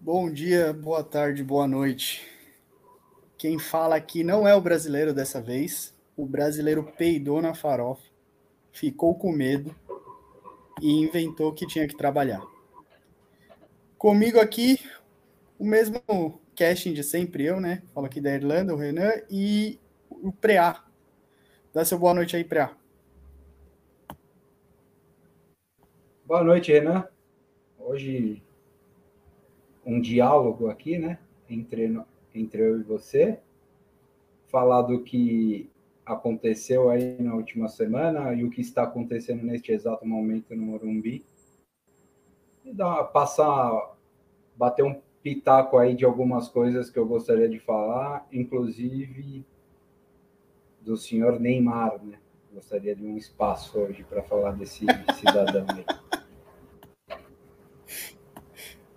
Bom dia, boa tarde, boa noite. Quem fala aqui não é o brasileiro dessa vez. O brasileiro peidou na farofa, ficou com medo e inventou que tinha que trabalhar. Comigo aqui, o mesmo casting de sempre, eu, né? Falo aqui da Irlanda, o Renan e o Preá. Dá seu boa noite aí, Preá. Boa noite, Renan. Hoje um diálogo aqui, né? Entre, entre eu e você. Falar do que aconteceu aí na última semana e o que está acontecendo neste exato momento no Morumbi. E dar, passar, bater um pitaco aí de algumas coisas que eu gostaria de falar, inclusive do senhor Neymar, né? Gostaria de um espaço hoje para falar desse cidadão aí.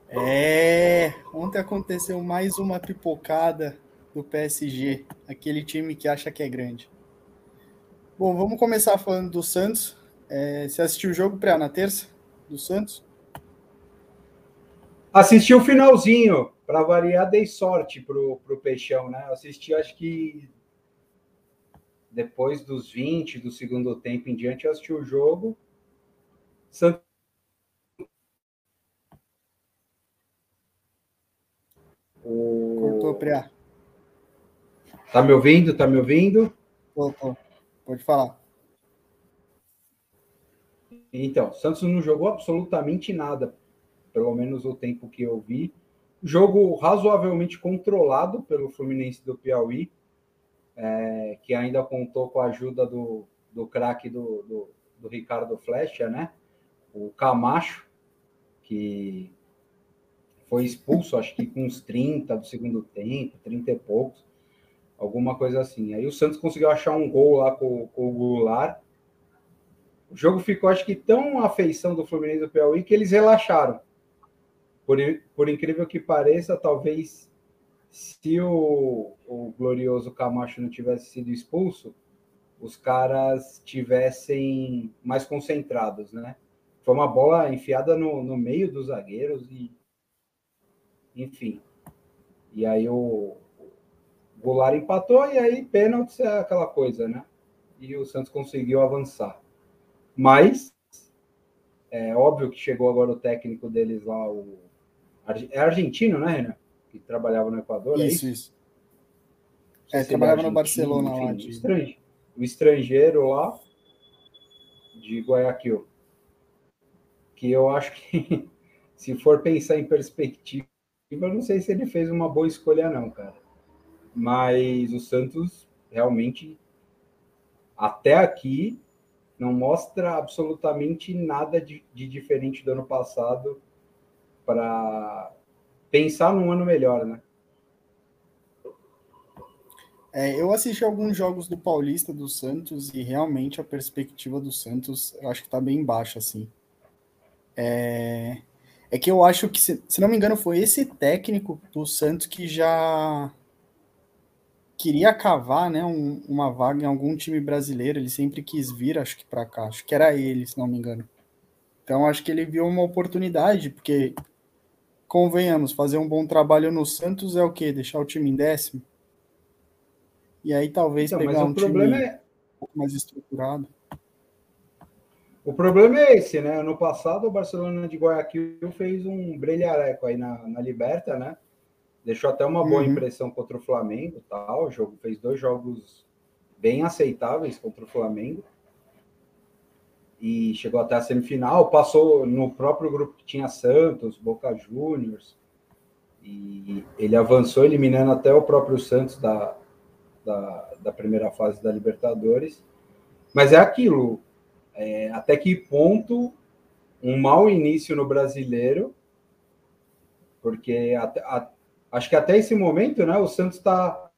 É, ontem aconteceu mais uma pipocada do PSG, aquele time que acha que é grande. Bom, vamos começar falando do Santos. É, você assistiu o jogo pré na terça do Santos? Assisti o finalzinho, para variar, dei sorte pro, pro Peixão, né? Assisti, acho que depois dos 20 do segundo tempo em diante, eu assisti o jogo. Santos O... Cortou, Priá. Tá me ouvindo? Tá me ouvindo? Cortou. Pode falar. Então, Santos não jogou absolutamente nada, pelo menos o tempo que eu vi. Jogo razoavelmente controlado pelo Fluminense do Piauí, é, que ainda contou com a ajuda do, do craque do, do, do Ricardo Flecha, né? O Camacho, que foi expulso, acho que com uns 30 do segundo tempo, 30 e poucos, alguma coisa assim. Aí o Santos conseguiu achar um gol lá com, com o Goulart. O jogo ficou, acho que, tão afeição do Fluminense do Piauí que eles relaxaram. Por, por incrível que pareça, talvez se o, o glorioso Camacho não tivesse sido expulso, os caras tivessem mais concentrados, né? Foi uma bola enfiada no, no meio dos zagueiros e enfim. E aí o Goulart empatou e aí pênalti é aquela coisa, né? E o Santos conseguiu avançar. Mas é óbvio que chegou agora o técnico deles lá, o é argentino, né, Renan? Que trabalhava no Equador. É isso, é isso. É, trabalhava no Barcelona enfim, lá. De... Estrangeiro, o estrangeiro lá de Guayaquil. Que eu acho que, se for pensar em perspectiva, eu não sei se ele fez uma boa escolha, não, cara. Mas o Santos realmente, até aqui, não mostra absolutamente nada de, de diferente do ano passado para pensar num ano melhor, né? É, eu assisti alguns jogos do Paulista do Santos e realmente a perspectiva do Santos eu acho que está bem baixa, assim. É, é que eu acho que, se, se não me engano, foi esse técnico do Santos que já queria cavar né, um, uma vaga em algum time brasileiro. Ele sempre quis vir, acho que para cá. Acho que era ele, se não me engano. Então, acho que ele viu uma oportunidade, porque, convenhamos, fazer um bom trabalho no Santos é o quê? Deixar o time em décimo? E aí, talvez, então, pegar um time é... um pouco mais estruturado. O problema é esse, né? Ano passado o Barcelona de Guayaquil fez um brilhareco aí na, na Liberta, né? Deixou até uma boa uhum. impressão contra o Flamengo, tal. O jogo fez dois jogos bem aceitáveis contra o Flamengo. E chegou até a semifinal, passou no próprio grupo que tinha Santos, Boca Juniors. E ele avançou eliminando até o próprio Santos da, da, da primeira fase da Libertadores. Mas é aquilo, é, até que ponto um mau início no brasileiro, porque a, acho que até esse momento, né, o Santos está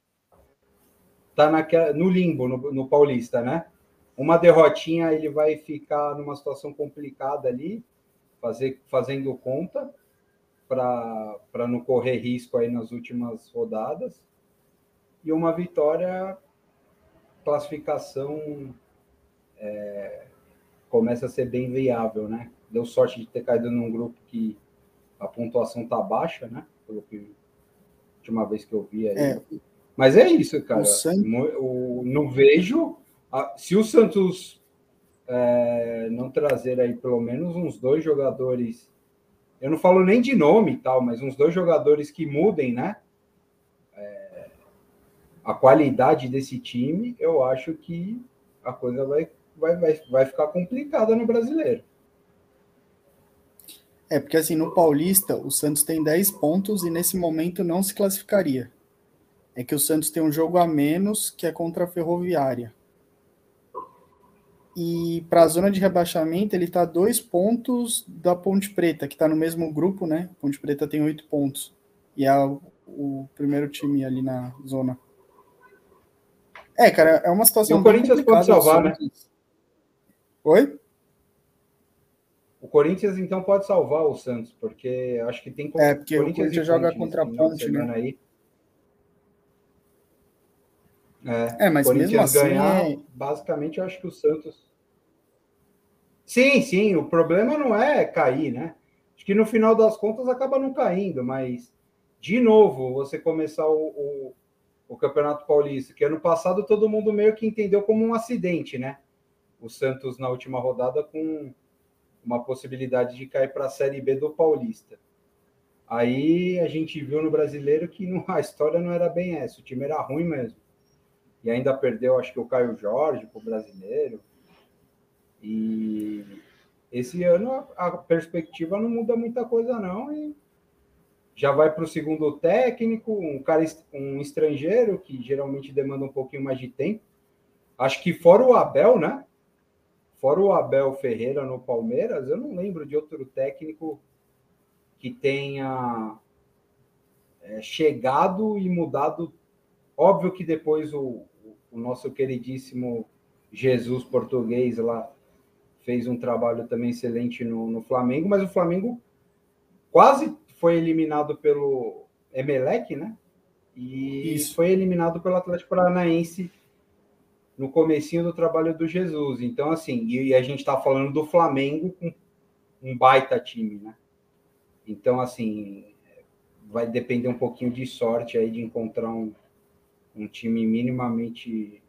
tá, tá no limbo, no, no Paulista, né? Uma derrotinha, ele vai ficar numa situação complicada ali, fazer, fazendo conta. para não correr risco aí nas últimas rodadas. E uma vitória, classificação é, começa a ser bem viável, né? Deu sorte de ter caído num grupo que a pontuação tá baixa, né? Pelo que última vez que eu vi aí. É. Mas é isso, cara. O, o não vejo. A, se o Santos é, não trazer aí pelo menos uns dois jogadores, eu não falo nem de nome e tal, mas uns dois jogadores que mudem, né? É, a qualidade desse time, eu acho que a coisa vai, vai, vai, vai ficar complicada no brasileiro. É, porque assim, no Paulista, o Santos tem 10 pontos e nesse momento não se classificaria. É que o Santos tem um jogo a menos que é contra a Ferroviária. E para a zona de rebaixamento, ele está dois pontos da Ponte Preta, que está no mesmo grupo, né? Ponte Preta tem oito pontos. E é o, o, primeiro time ali na zona. É, cara, é uma situação. E o Corinthians pode salvar, né? Oi? O Corinthians, então, pode salvar o Santos, porque acho que tem. É, porque o Corinthians, Corinthians joga contra a Ponte, né? Aí. É, é mas mesmo assim. Ganhar, é... Basicamente, eu acho que o Santos. Sim, sim, o problema não é cair, né? Acho que no final das contas acaba não caindo, mas de novo, você começar o, o, o Campeonato Paulista, que ano passado todo mundo meio que entendeu como um acidente, né? O Santos na última rodada com uma possibilidade de cair para a Série B do Paulista. Aí a gente viu no brasileiro que não, a história não era bem essa, o time era ruim mesmo. E ainda perdeu, acho que o Caio Jorge para o brasileiro. E esse ano a perspectiva não muda muita coisa, não. E já vai para o segundo técnico, um cara, um estrangeiro que geralmente demanda um pouquinho mais de tempo. Acho que fora o Abel, né? Fora o Abel Ferreira no Palmeiras, eu não lembro de outro técnico que tenha é, chegado e mudado. Óbvio que depois o, o nosso queridíssimo Jesus português lá fez um trabalho também excelente no, no Flamengo, mas o Flamengo quase foi eliminado pelo Emelec, né? E Isso. foi eliminado pelo Atlético Paranaense no comecinho do trabalho do Jesus. Então, assim, e a gente está falando do Flamengo com um baita time, né? Então, assim, vai depender um pouquinho de sorte aí de encontrar um, um time minimamente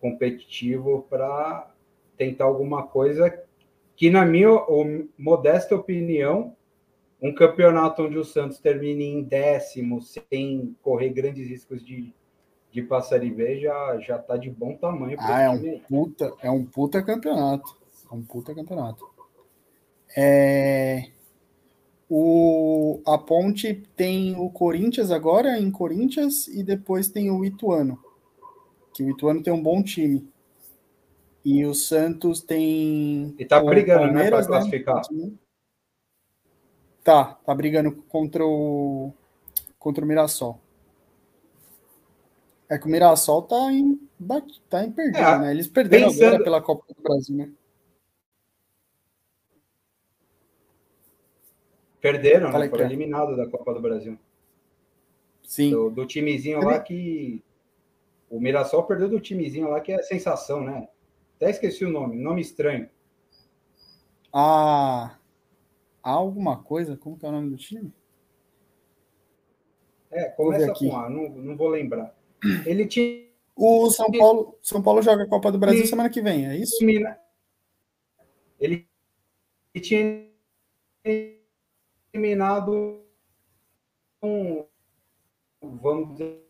competitivo para tentar alguma coisa que, na minha modesta opinião, um campeonato onde o Santos termine em décimo, sem correr grandes riscos de, de passar e ver, já, já tá de bom tamanho. Ah, é um, puta, é um puta campeonato. É um puta campeonato. É... O, a Ponte tem o Corinthians agora em Corinthians e depois tem o Ituano. Que o Ituano tem um bom time. E o Santos tem. E tá brigando, né, para classificar. Né? Tá, tá brigando contra o contra o Mirassol. É que o Mirassol tá em tá em perdido, é, né? Eles perderam pensando... agora pela Copa do Brasil, né? Perderam, né? Foram eliminados da Copa do Brasil. Sim. Do, do timezinho lá que. O Mirassol perdeu do timezinho lá que é sensação, né? Até esqueci o nome, nome estranho. Ah, alguma coisa? Como que é o nome do time? É, começa com A, não, não vou lembrar. Ele tinha. O São Paulo, São Paulo joga a Copa do Brasil semana que vem, é isso? Ele tinha eliminado um, vamos dizer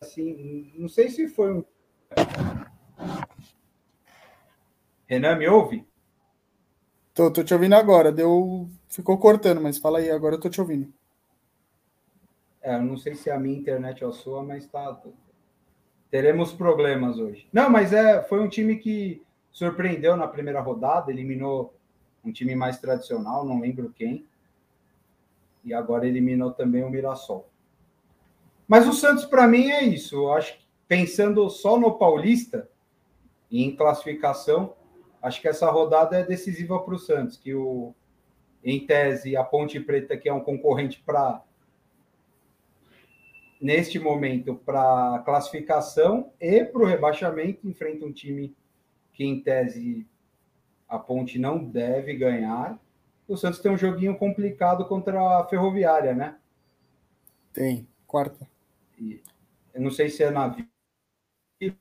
assim, não sei se foi um Renan, me ouve? Tô, tô te ouvindo agora. Deu, ficou cortando, mas fala aí, agora eu tô te ouvindo. É, eu não sei se é a minha internet ou a sua, mas tá. Teremos problemas hoje. Não, mas é, foi um time que surpreendeu na primeira rodada, eliminou um time mais tradicional, não lembro quem. E agora eliminou também o Mirassol. Mas o Santos, para mim, é isso. Eu acho que pensando só no Paulista e em classificação, acho que essa rodada é decisiva para o Santos, que o, em tese, a Ponte Preta, que é um concorrente para neste momento para classificação e para o rebaixamento, enfrenta um time que, em tese, a Ponte não deve ganhar. O Santos tem um joguinho complicado contra a Ferroviária, né? Tem, quarta. E, eu não sei se é na.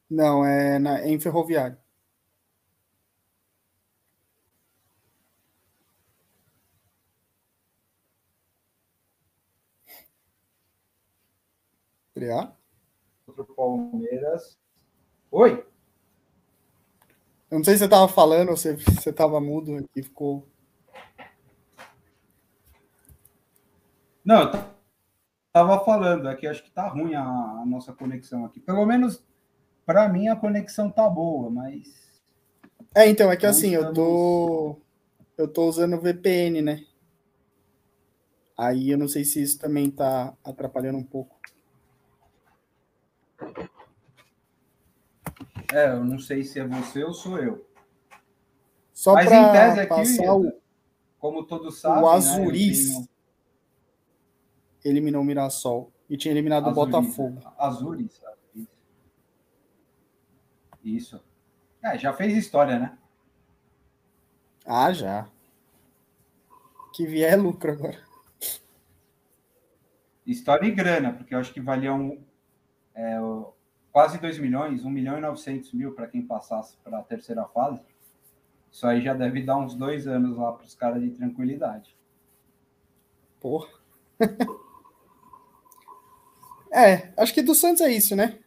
Não, é, na, é em Ferroviária. Estrear? Contra o Palmeiras. Oi? Eu não sei se você estava falando ou se você estava mudo e ficou. Não, eu estava falando aqui, acho que está ruim a, a, nossa conexão aqui. Pelo menos para mim a conexão tá boa, mas. É, então, é que assim, estamos... eu tô. Eu tô usando VPN, né? Aí eu não sei se isso também tá atrapalhando um pouco. É, eu não sei se é você ou sou eu. Só Mas em tese aqui, passar o, como todos sabem, o Azuris né, tenho... eliminou o Mirassol e tinha eliminado o Botafogo. Azuris. Isso. É, já fez história, né? Ah, já. Que vier é lucro agora. História e grana, porque eu acho que valia um, é, quase 2 milhões, 1 milhão e 900 mil para quem passasse para a terceira fase. Isso aí já deve dar uns dois anos lá para os caras de tranquilidade. Porra. é, acho que do Santos é isso, né?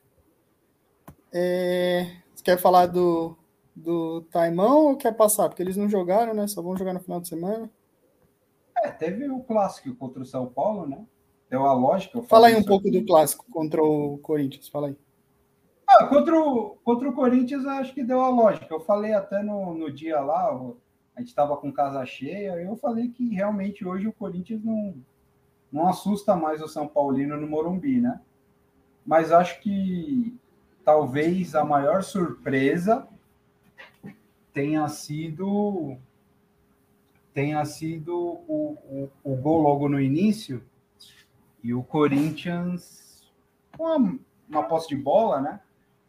É... Você quer falar do, do Taimão ou quer passar? Porque eles não jogaram, né? Só vão jogar no final de semana. É, teve o clássico contra o São Paulo, né? Deu a lógica. Fala aí um pouco do clássico contra o Corinthians, fala aí. Ah, contra, o, contra o Corinthians, acho que deu a lógica. Eu falei até no, no dia lá, a gente estava com casa cheia, eu falei que realmente hoje o Corinthians não, não assusta mais o São Paulino no Morumbi, né? Mas acho que talvez a maior surpresa tenha sido tenha sido o, o, o gol logo no início e o Corinthians com uma, uma posse de bola, né?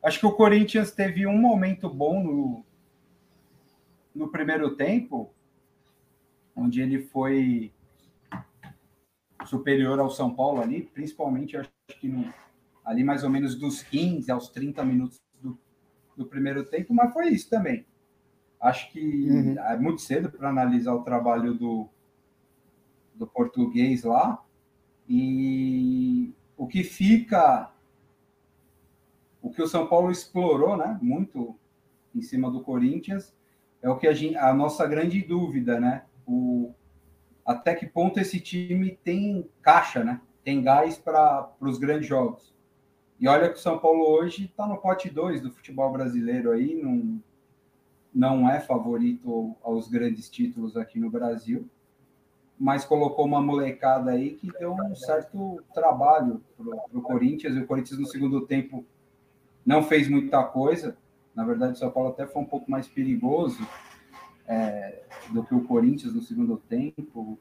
Acho que o Corinthians teve um momento bom no, no primeiro tempo, onde ele foi superior ao São Paulo ali, principalmente acho que no, ali mais ou menos dos 15 aos 30 minutos do, do primeiro tempo, mas foi isso também. Acho que uhum. é muito cedo para analisar o trabalho do, do português lá. E o que fica que o São Paulo explorou, né, muito em cima do Corinthians, é o que a, gente, a nossa grande dúvida, né? O, até que ponto esse time tem caixa, né? Tem gás para os grandes jogos. E olha que o São Paulo hoje está no pote 2 do futebol brasileiro aí, não, não é favorito aos grandes títulos aqui no Brasil, mas colocou uma molecada aí que deu um certo trabalho para o Corinthians, e o Corinthians no segundo tempo não fez muita coisa. Na verdade, o São Paulo até foi um pouco mais perigoso é, do que o Corinthians no segundo tempo.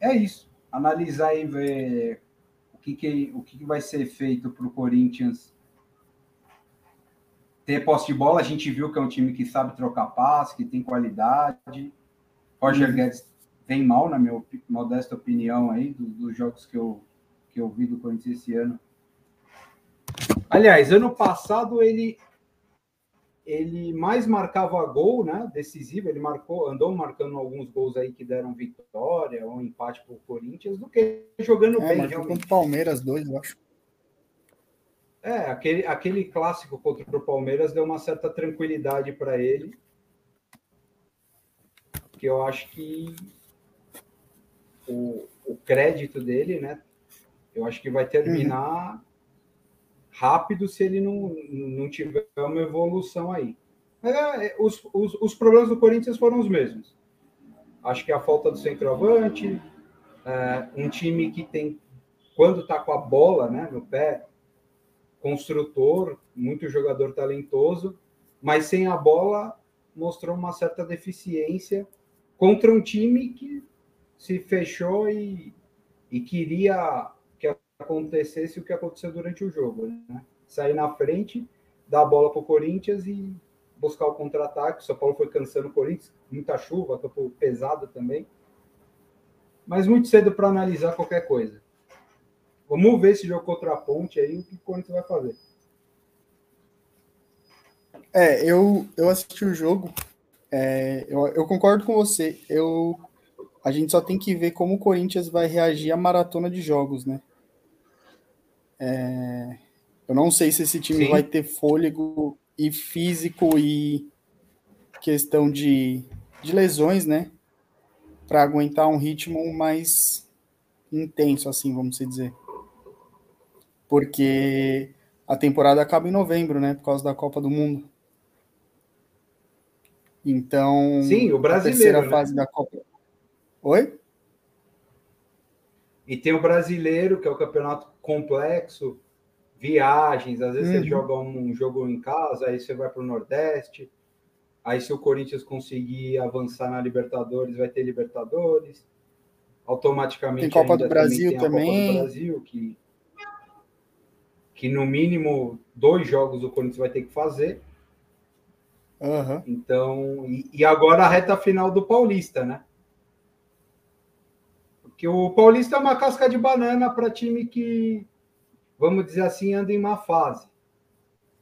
É isso. Analisar e ver o que, que, o que, vai ser feito para o Corinthians ter posse de bola. A gente viu que é um time que sabe trocar passe, que tem qualidade. Roger uhum. Guedes vem mal, na minha modesta opinião, aí, dos, dos jogos que eu, que eu vi do Corinthians esse ano Aliás, ano passado ele ele mais marcava gol, né? Decisivo, ele marcou, andou marcando alguns gols aí que deram vitória ou empate para o Corinthians do que jogando é, bem. Contra o Palmeiras dois, eu acho. É, aquele, aquele clássico contra o Palmeiras deu uma certa tranquilidade para ele. Que eu acho que o, o crédito dele, né? Eu acho que vai terminar uhum rápido se ele não, não tiver uma evolução aí. É, é, os, os, os, problemas do Corinthians foram os mesmos. Acho que a falta do centroavante, é, um time que tem, quando está com a bola né, no pé, construtor, muito jogador talentoso, mas sem a bola mostrou uma certa deficiência contra um time que se fechou e, e queria que acontecesse o que aconteceu durante o jogo, né? Sair na frente, dar a bola para o Corinthians e buscar o contra-ataque. O São Paulo foi cansando o Corinthians, muita chuva, campo pesado também. Mas muito cedo para analisar qualquer coisa. Vamos ver esse jogo contra a Ponte aí, o que o Corinthians vai fazer. É, eu, eu assisti o jogo, é, eu, eu concordo com você. Eu, a gente só tem que ver como o Corinthians vai reagir à maratona de jogos, né? É, eu não sei se esse time Sim. vai ter fôlego e físico e questão de, de lesões, né? Para aguentar um ritmo mais intenso, assim, vamos dizer. Porque a temporada acaba em novembro, né? Por causa da Copa do Mundo. Então. Sim, o brasileiro. A terceira né? fase da Copa. Oi? E tem o brasileiro, que é o campeonato complexo, viagens, às vezes uhum. você joga um jogo em casa, aí você vai para o Nordeste. Aí, se o Corinthians conseguir avançar na Libertadores, vai ter Libertadores. Automaticamente. Tem Copa do Brasil também. Copa do Brasil, que, que no mínimo dois jogos o Corinthians vai ter que fazer. Uhum. Então, e, e, agora a reta final do Paulista, né? Porque o Paulista é uma casca de banana para time que vamos dizer assim, anda em má fase.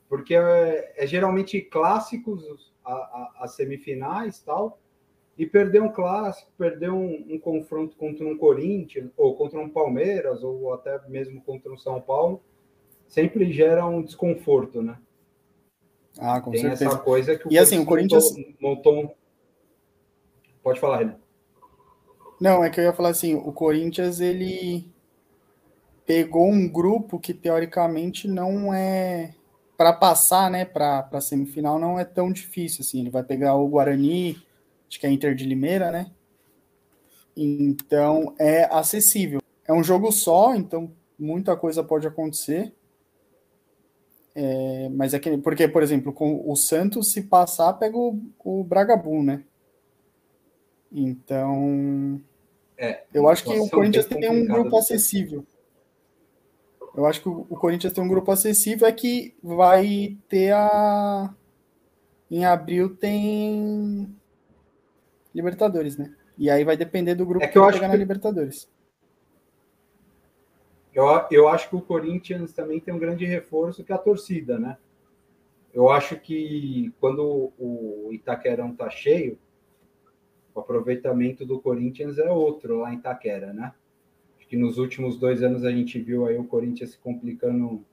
Porque é, é geralmente clássicos as semifinais tal, e perder um clássico, perder um, um, confronto contra um Corinthians, ou contra um Palmeiras, ou até mesmo contra um São Paulo, sempre gera um desconforto, né? Ah, com Tem certeza. essa coisa que o e assim, o Corinthians montou, montou... Pode falar, Renan. Não, é que eu ia falar assim, o Corinthians, ele pegou um grupo que teoricamente não é para passar, né, para a semifinal não é tão difícil assim. Ele vai pegar o Guarani, acho que é Inter de Limeira, né? Então é acessível. É um jogo só, então muita coisa pode acontecer. É, mas é que, porque, por exemplo, com o Santos, se passar, pega o, o Bragabu, né? Então. É, eu acho que o Corinthians tem um grupo acessível. Eu acho que o Corinthians tem um grupo acessível, é que vai ter a. Em abril tem Libertadores, né? E aí vai depender do grupo é que, eu vai acho pegar que... na Libertadores. Eu, eu acho que o Corinthians também tem um grande reforço que é a torcida, né? Eu acho que quando o Itaquerão tá cheio, o aproveitamento do Corinthians é outro lá em Itaquera, né? que nos últimos dois anos a gente viu aí o Corinthians se complicando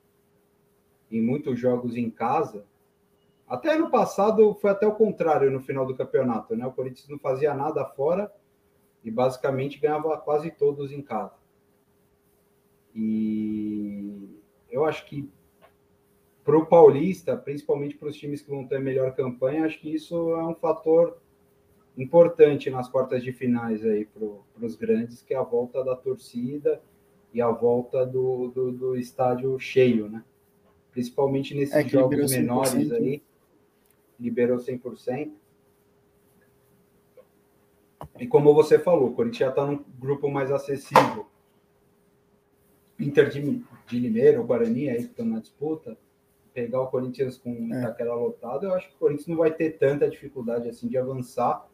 em muitos jogos em casa. Até no passado foi até o contrário no final do campeonato, né? O Corinthians não fazia nada fora e basicamente ganhava quase todos em casa. E eu acho que para o Paulista, principalmente para os times que vão ter melhor campanha, acho que isso é um fator importante nas quartas de finais aí para os grandes, que é a volta da torcida e a volta do, do, do estádio cheio, né? Principalmente nesses é jogos menores aí, liberou 100%. E como você falou, o Corinthians já está num grupo mais acessível. Inter de, de Limeira, o Guarani aí que estão na disputa, pegar o Corinthians com é. Itaquera lotado, eu acho que o Corinthians não vai ter tanta dificuldade assim de avançar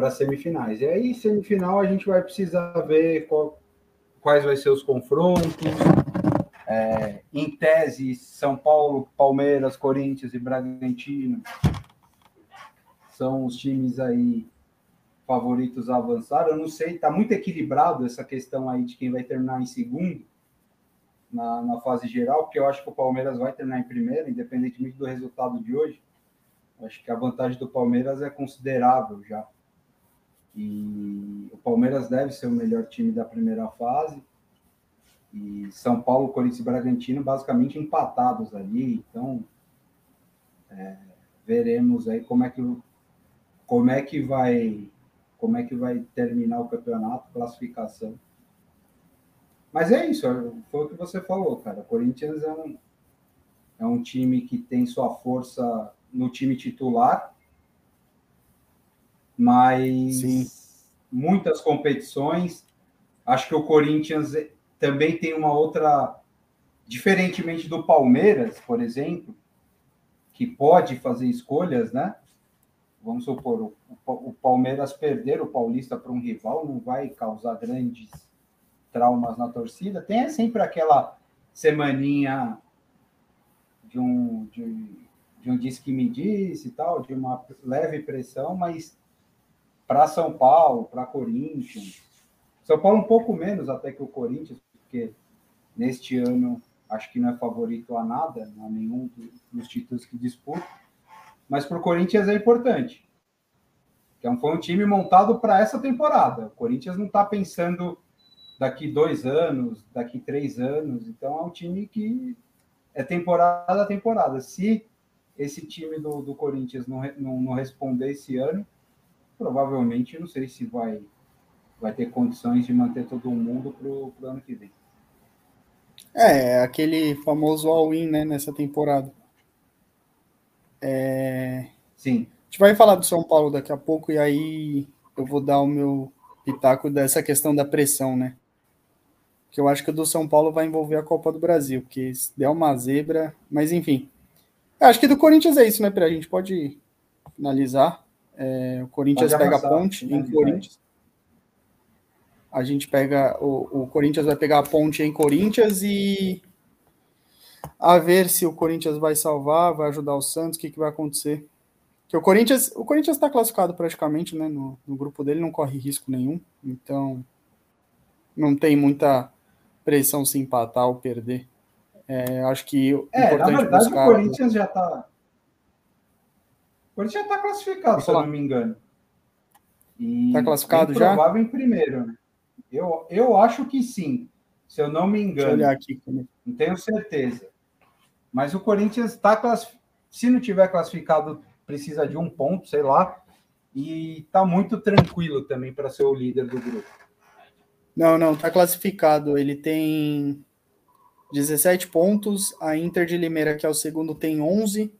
para semifinais. E aí, semifinal, a gente vai precisar ver qual, quais vai ser os confrontos. É, em tese, São Paulo, Palmeiras, Corinthians e Bragantino são os times aí favoritos a avançar. Eu não sei, está muito equilibrado essa questão aí de quem vai terminar em segundo na, na fase geral, porque eu acho que o Palmeiras vai terminar em primeiro, independentemente do resultado de hoje. Acho que a vantagem do Palmeiras é considerável já. E o Palmeiras deve ser o melhor time da primeira fase. E São Paulo, Corinthians e Bragantino basicamente empatados ali. Então, é, veremos aí como é que como é que vai como é que vai terminar o campeonato, classificação. Mas é isso, foi o que você falou, cara. O Corinthians é um, é um time que tem sua força no time titular, mas Sim. muitas competições. Acho que o Corinthians também tem uma outra, diferentemente do Palmeiras, por exemplo, que pode fazer escolhas, né? Vamos supor, o, o Palmeiras perder o Paulista para um rival não vai causar grandes traumas na torcida. Tem sempre aquela semaninha de um, de, de um disque que me disse e tal, de uma leve pressão, mas para São Paulo, para Corinthians, São Paulo um pouco menos até que o Corinthians, porque neste ano acho que não é favorito a nada, a nenhum dos títulos que disputa, mas para o Corinthians é importante. Então foi um time montado para essa temporada. O Corinthians não está pensando daqui dois anos, daqui três anos. Então é um time que é temporada a temporada. Se esse time do, do Corinthians não, não, não responder esse ano, provavelmente não sei se vai, vai ter condições de manter todo mundo para o ano que vem. É, aquele famoso all-in né, nessa temporada. É... Sim. A gente vai falar do São Paulo daqui a pouco e aí eu vou dar o meu pitaco dessa questão da pressão, né? Que eu acho que o do São Paulo vai envolver a Copa do Brasil, porque se der uma zebra, mas enfim. Acho que do Corinthians é isso, né, Pera? A gente pode finalizar. É, o Corinthians pega a ponte em Corinthians. A gente pega. O, o Corinthians vai pegar a ponte em Corinthians e a ver se o Corinthians vai salvar, vai ajudar o Santos, o que, que vai acontecer. Que o Corinthians, o Corinthians está classificado praticamente, né? No, no, grupo dele não corre risco nenhum, então não tem muita pressão se empatar ou perder. É, acho que é, na verdade buscar... o Corinthians já está Corinthians já está classificado, se eu não me engano. Está classificado já? Provável em primeiro, né? Eu, eu acho que sim, se eu não me engano. Deixa eu olhar aqui. Não tenho certeza. Mas o Corinthians está classificado. Se não tiver classificado, precisa de um ponto, sei lá. E está muito tranquilo também para ser o líder do grupo. Não, não, está classificado. Ele tem 17 pontos. A Inter de Limeira, que é o segundo, tem 11.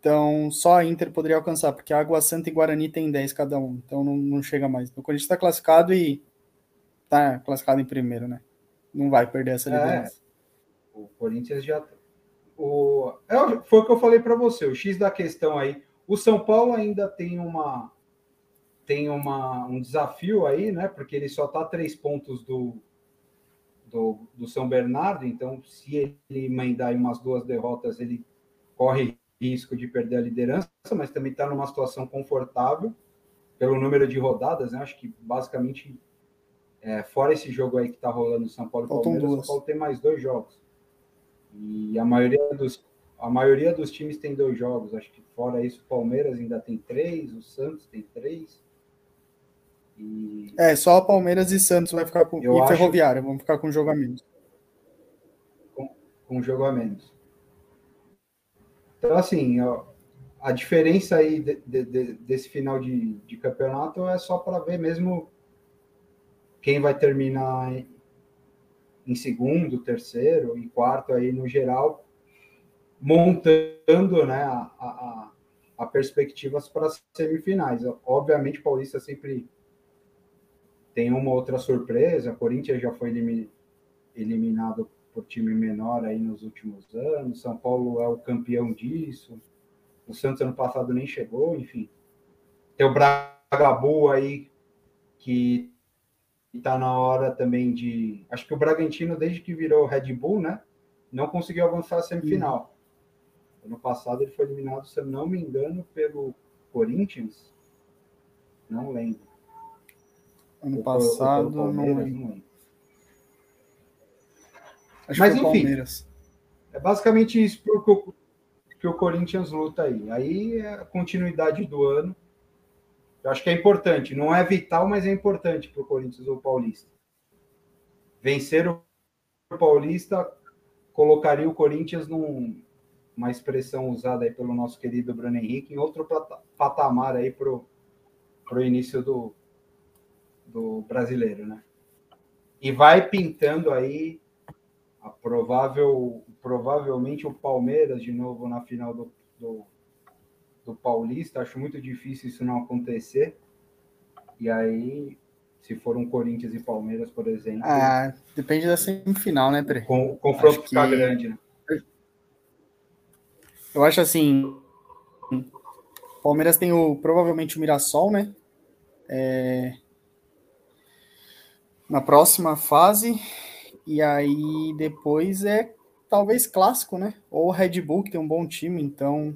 Então, só a Inter poderia alcançar, porque a Água Santa e Guarani tem 10 cada um. Então, não, não chega mais. O Corinthians está classificado e está classificado em primeiro, né? Não vai perder essa é. liderança. É, o Corinthians já o, é, foi o que eu falei para você, o X da questão aí. O São Paulo ainda tem uma tem uma, um desafio aí, né? Porque ele só está três pontos do, do, do, São Bernardo, então se ele emendar umas duas derrotas, ele corre risco de perder a liderança, mas também está numa situação confortável pelo número de rodadas, né? Acho que basicamente, é, fora esse jogo aí que está rolando São Paulo e Palmeiras, o São Paulo tem mais dois jogos. E a maioria dos, a maioria dos times tem dois jogos. Acho que fora isso, o Palmeiras ainda tem três, o Santos tem três. E... É, só Palmeiras e Santos vai ficar com. Eu e acho... Ferroviária, vão ficar com jogo a menos. Com, com jogo a menos. Então, assim, ó, a diferença aí de, de, de, desse final de, de campeonato é só para ver mesmo quem vai terminar em segundo, terceiro e quarto aí no geral, montando né, a, a, a perspectivas para as semifinais. Obviamente, Paulista sempre tem uma outra surpresa. Corinthians já foi eliminado por time menor aí nos últimos anos. São Paulo é o campeão disso. O Santos ano passado nem chegou, enfim. Tem o Bragabu aí que está na hora também de. Acho que o Bragantino, desde que virou Red Bull, né? Não conseguiu avançar a semifinal. Hum. Ano passado ele foi eliminado, se eu não me engano, pelo Corinthians. Não lembro. Ano passado, não lembro. Acho Mas enfim, é basicamente isso que o, que o Corinthians luta aí. Aí é a continuidade do ano eu acho que é importante, não é vital, mas é importante para o Corinthians ou Paulista. Vencer o Paulista colocaria o Corinthians num, uma expressão usada aí pelo nosso querido Bruno Henrique, em outro patamar aí para o início do, do brasileiro, né? E vai pintando aí a provável, provavelmente o Palmeiras de novo na final do, do do Paulista. Acho muito difícil isso não acontecer. E aí, se for um Corinthians e Palmeiras, por exemplo. Ah, depende da semifinal, né, Pre? Com, o confronto ficar grande, né? Eu acho assim. Palmeiras tem o, provavelmente o Mirassol, né? É, na próxima fase. E aí depois é talvez clássico, né? Ou o Red Bull, que tem um bom time, então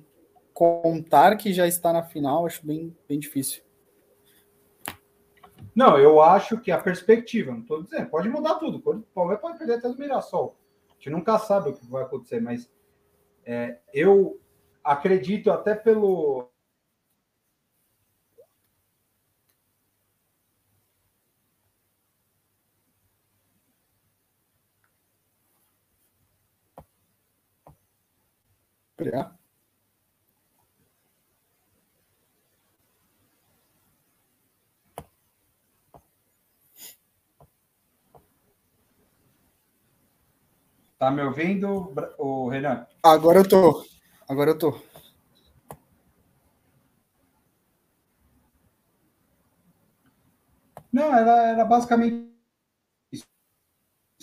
contar que já está na final, acho bem, bem difícil. Não, eu acho que a perspectiva, não estou dizendo, pode mudar tudo. O Palmeiras pode perder até do Mirassol. A gente nunca sabe o que vai acontecer, mas é, eu acredito até pelo. Yeah. Tá me ouvindo, o Renan? Agora eu tô. Agora eu tô. Não, era, era basicamente isso.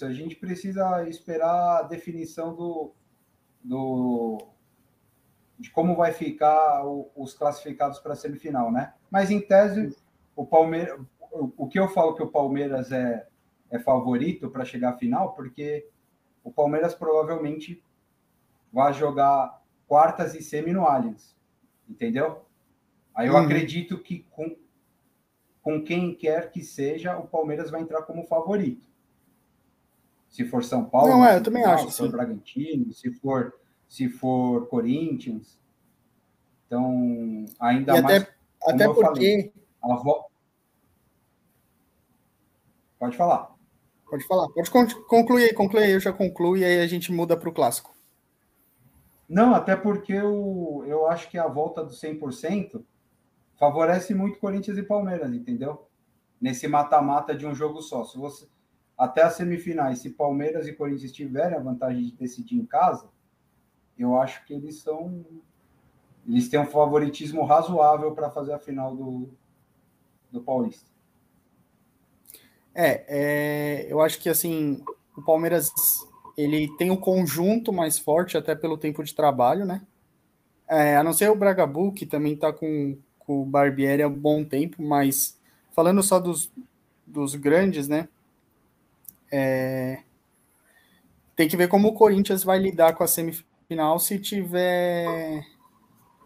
A gente precisa esperar a definição do, do de como vai ficar o, os classificados para a semifinal, né? Mas em tese, o Palmeiras, o, o que eu falo que o Palmeiras é, é favorito para chegar à final, porque o Palmeiras provavelmente vai jogar quartas e semi no Allianz, entendeu? Aí eu uhum. acredito que com, com quem quer que seja, o Palmeiras vai entrar como favorito. Se for São Paulo, não, é, eu também acho. Se for Bragantino, se for se for Corinthians. Então, ainda e mais. Até, até porque. Falei, vo... Pode falar. Pode falar. Pode concluir, concluir, eu já concluo e aí a gente muda para o clássico. Não, até porque eu, eu acho que a volta do 100% favorece muito Corinthians e Palmeiras, entendeu? Nesse mata-mata de um jogo só. Se você até as semifinais, se Palmeiras e Corinthians tiverem a vantagem de decidir em casa, eu acho que eles são eles têm um favoritismo razoável para fazer a final do, do Paulista. É, é, eu acho que assim, o Palmeiras ele tem um conjunto mais forte, até pelo tempo de trabalho, né? É, a não ser o Bragabu, que também está com, com o Barbieri há um bom tempo, mas falando só dos, dos grandes, né? É, tem que ver como o Corinthians vai lidar com a semifinal se tiver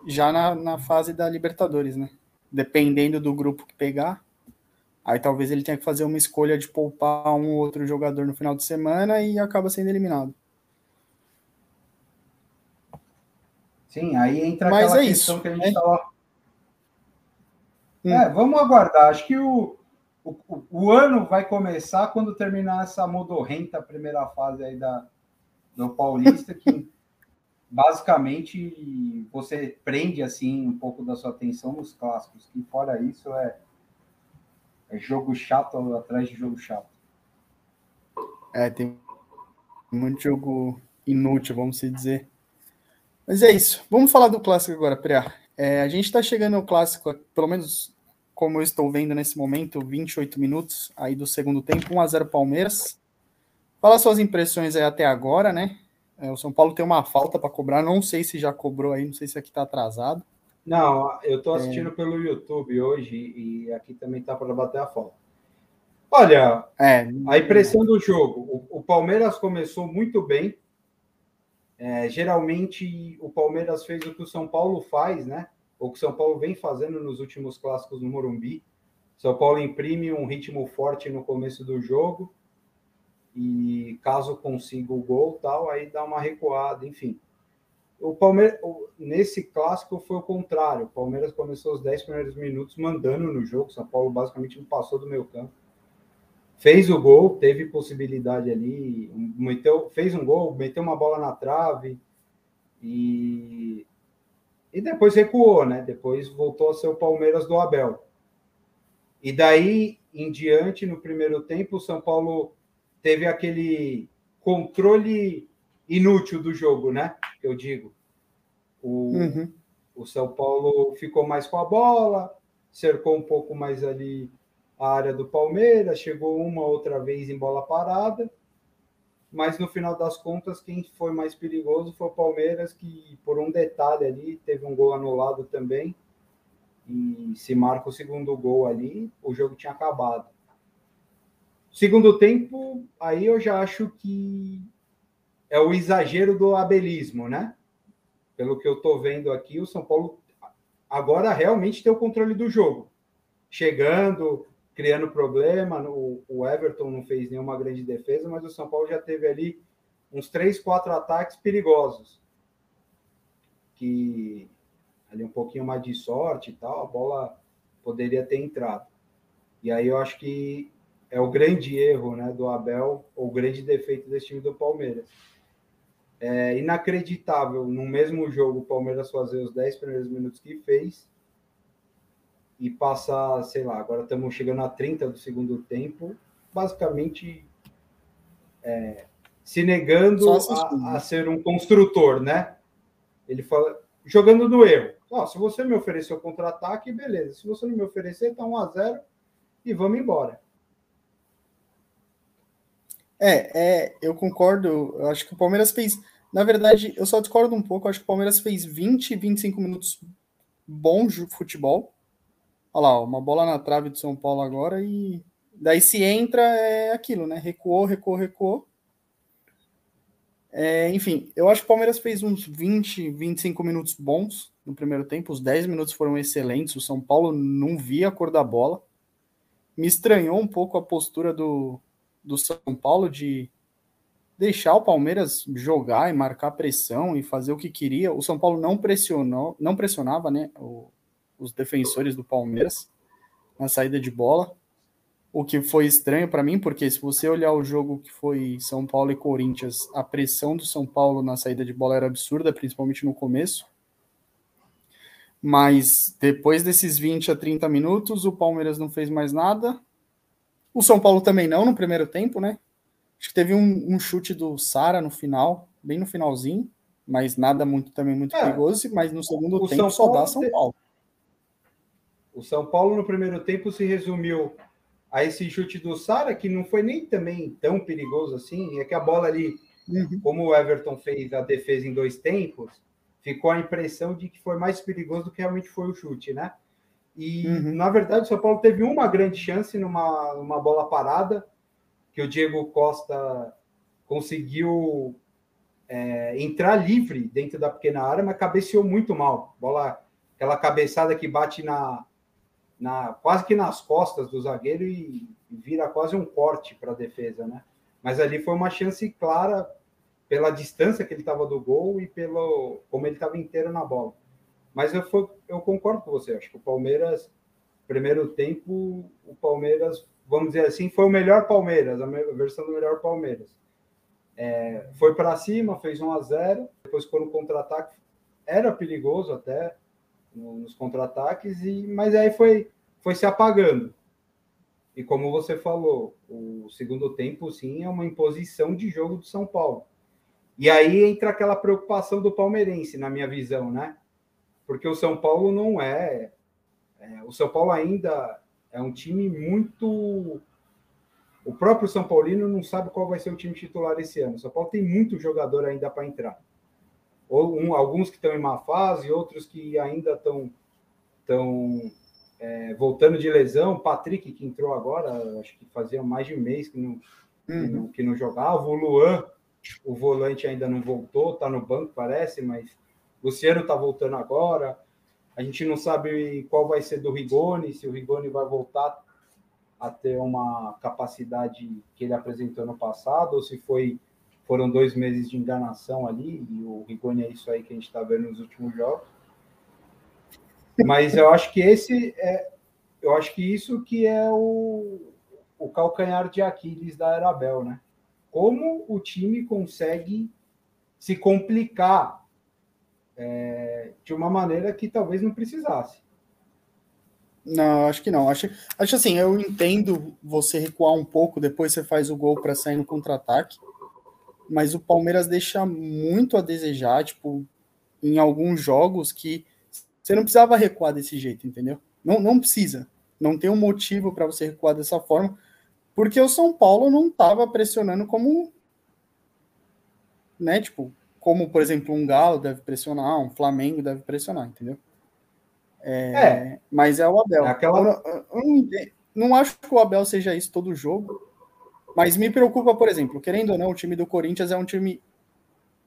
já na, na fase da Libertadores, né? Dependendo do grupo que pegar, Aí talvez ele tenha que fazer uma escolha de poupar um ou outro jogador no final de semana e acaba sendo eliminado. Sim, aí entra Mas aquela é questão isso, que a gente estava. Né? Hum. É, vamos aguardar. Acho que o, o, o, ano vai começar quando terminar essa modorrenta primeira fase aí da, do Paulista, que basicamente você prende assim um pouco da sua atenção nos clássicos, que fora isso é é jogo chato atrás de jogo chato. É, tem muito jogo inútil, vamos dizer. Mas é isso. Vamos falar do clássico agora, Priá. É, a gente está chegando ao clássico, pelo menos como eu estou vendo nesse momento, 28 minutos aí do segundo tempo, 1x0 Palmeiras. Fala suas impressões aí até agora, né? É, o São Paulo tem uma falta para cobrar, não sei se já cobrou aí, não sei se aqui está atrasado. Não, eu estou assistindo é... pelo YouTube hoje e aqui também está para bater a falta. Olha, é, a impressão do jogo. O, o Palmeiras começou muito bem. É, geralmente o Palmeiras fez o que o São Paulo faz, né? O que o São Paulo vem fazendo nos últimos clássicos no Morumbi. São Paulo imprime um ritmo forte no começo do jogo e caso consiga o gol, tal, aí dá uma recuada, enfim. O Palmeiras, nesse clássico foi o contrário. O Palmeiras começou os 10 primeiros minutos mandando no jogo. São Paulo basicamente não passou do meio campo. Fez o gol, teve possibilidade ali, meteu, fez um gol, meteu uma bola na trave e, e depois recuou, né? Depois voltou a ser o Palmeiras do Abel. E daí em diante, no primeiro tempo, o São Paulo teve aquele controle inútil do jogo, né? Eu digo. O, uhum. o São Paulo ficou mais com a bola, cercou um pouco mais ali a área do Palmeiras, chegou uma outra vez em bola parada, mas no final das contas, quem foi mais perigoso foi o Palmeiras, que por um detalhe ali teve um gol anulado também. E se marca o segundo gol ali, o jogo tinha acabado. Segundo tempo, aí eu já acho que é o exagero do abelismo, né? Pelo que eu tô vendo aqui, o São Paulo agora realmente tem o controle do jogo. Chegando, criando problema. O, Everton não fez nenhuma grande defesa, mas o São Paulo já teve ali uns três, quatro ataques perigosos. Que ali um pouquinho mais de sorte e tal, a bola poderia ter entrado. E aí eu acho que é o grande erro né, do Abel, ou o grande defeito desse time do Palmeiras. É inacreditável, no mesmo jogo, o Palmeiras fazer os 10 primeiros minutos que fez e passar, sei lá, agora estamos chegando a 30 do segundo tempo, basicamente é, se negando a, a, ser um construtor, né? Ele fala, jogando no erro. Oh, se você me oferecer o contra-ataque, beleza. Se você não me oferecer, tá 1 a 0 e vamos embora. É, é, eu concordo. Eu acho que o Palmeiras fez. Na verdade, eu só discordo um pouco. Eu acho que o Palmeiras fez 20, 25 minutos bom futebol. Olha lá, uma bola na trave do São Paulo agora e daí se entra é aquilo, né? Recuou, recuou, recuou. É, enfim, eu acho que o Palmeiras fez uns 20, 25 minutos bons no primeiro tempo. Os 10 minutos foram excelentes. O São Paulo não via a cor da bola. Me estranhou um pouco a postura do, do São Paulo de deixar o Palmeiras jogar e marcar pressão e fazer o que queria. O São Paulo não pressionou, não pressionava, né? O, os defensores do Palmeiras na saída de bola, o que foi estranho para mim, porque se você olhar o jogo que foi São Paulo e Corinthians, a pressão do São Paulo na saída de bola era absurda, principalmente no começo. Mas depois desses 20 a 30 minutos, o Palmeiras não fez mais nada. O São Paulo também não no primeiro tempo, né? Acho que teve um, um chute do Sara no final, bem no finalzinho, mas nada muito também muito é, perigoso. Mas no segundo tempo São só dá São Paulo. O São Paulo no primeiro tempo se resumiu a esse chute do Sara, que não foi nem também tão perigoso assim, é que a bola ali, uhum. como o Everton fez a defesa em dois tempos, ficou a impressão de que foi mais perigoso do que realmente foi o chute, né? E, uhum. na verdade, o São Paulo teve uma grande chance numa, numa bola parada, que o Diego Costa conseguiu é, entrar livre dentro da pequena área, mas cabeceou muito mal. Bola, aquela cabeçada que bate na, na, quase que nas costas do zagueiro e, vira quase um corte para a defesa, né? Mas ali foi uma chance clara pela distância que ele estava do gol e pelo como ele estava inteiro na bola. Mas eu, eu concordo com você, acho que o Palmeiras, primeiro tempo, o Palmeiras, vamos dizer assim, foi o melhor Palmeiras, a versão do melhor Palmeiras. É, foi para cima, fez 1 a 0 depois quando contra-ataque era perigoso até, nos contra-ataques, e mas aí foi, foi se apagando. E como você falou, o segundo tempo, sim, é uma imposição de jogo do São Paulo. E aí entra aquela preocupação do palmeirense, na minha visão, né? Porque o São Paulo não é. é o São Paulo ainda é um time muito. O próprio São Paulino não sabe qual vai ser o time titular esse ano. O São Paulo tem muito jogador ainda para entrar ou um, alguns que estão em má fase, outros que ainda estão estão é, voltando de lesão. Patrick, que entrou agora, acho que fazia mais de um mês que não, uhum. que, não que não jogava. O Luan, o volante ainda não voltou, está no banco, parece, mas Luciano está voltando agora. A gente não sabe qual vai ser do Rigoni, se o Rigoni vai voltar a ter uma capacidade que ele apresentou no passado, ou se foi foram dois meses de enganação ali, e o Rigoni é isso aí que a gente está vendo nos últimos jogos. Mas eu acho que esse é. Eu acho que isso que é o, o calcanhar de Aquiles da Arabel, né? Como o time consegue se complicar é, de uma maneira que talvez não precisasse. Não, acho que não. Acho, acho assim, eu entendo você recuar um pouco, depois você faz o gol para sair no contra-ataque mas o Palmeiras deixa muito a desejar, tipo, em alguns jogos que você não precisava recuar desse jeito, entendeu? Não, não precisa. Não tem um motivo para você recuar dessa forma, porque o São Paulo não estava pressionando como, né, tipo, como por exemplo um Galo deve pressionar, um Flamengo deve pressionar, entendeu? É, é. Mas é o Abel. É aquela... eu, eu não, não acho que o Abel seja isso todo jogo, mas me preocupa, por exemplo, querendo ou não, o time do Corinthians é um time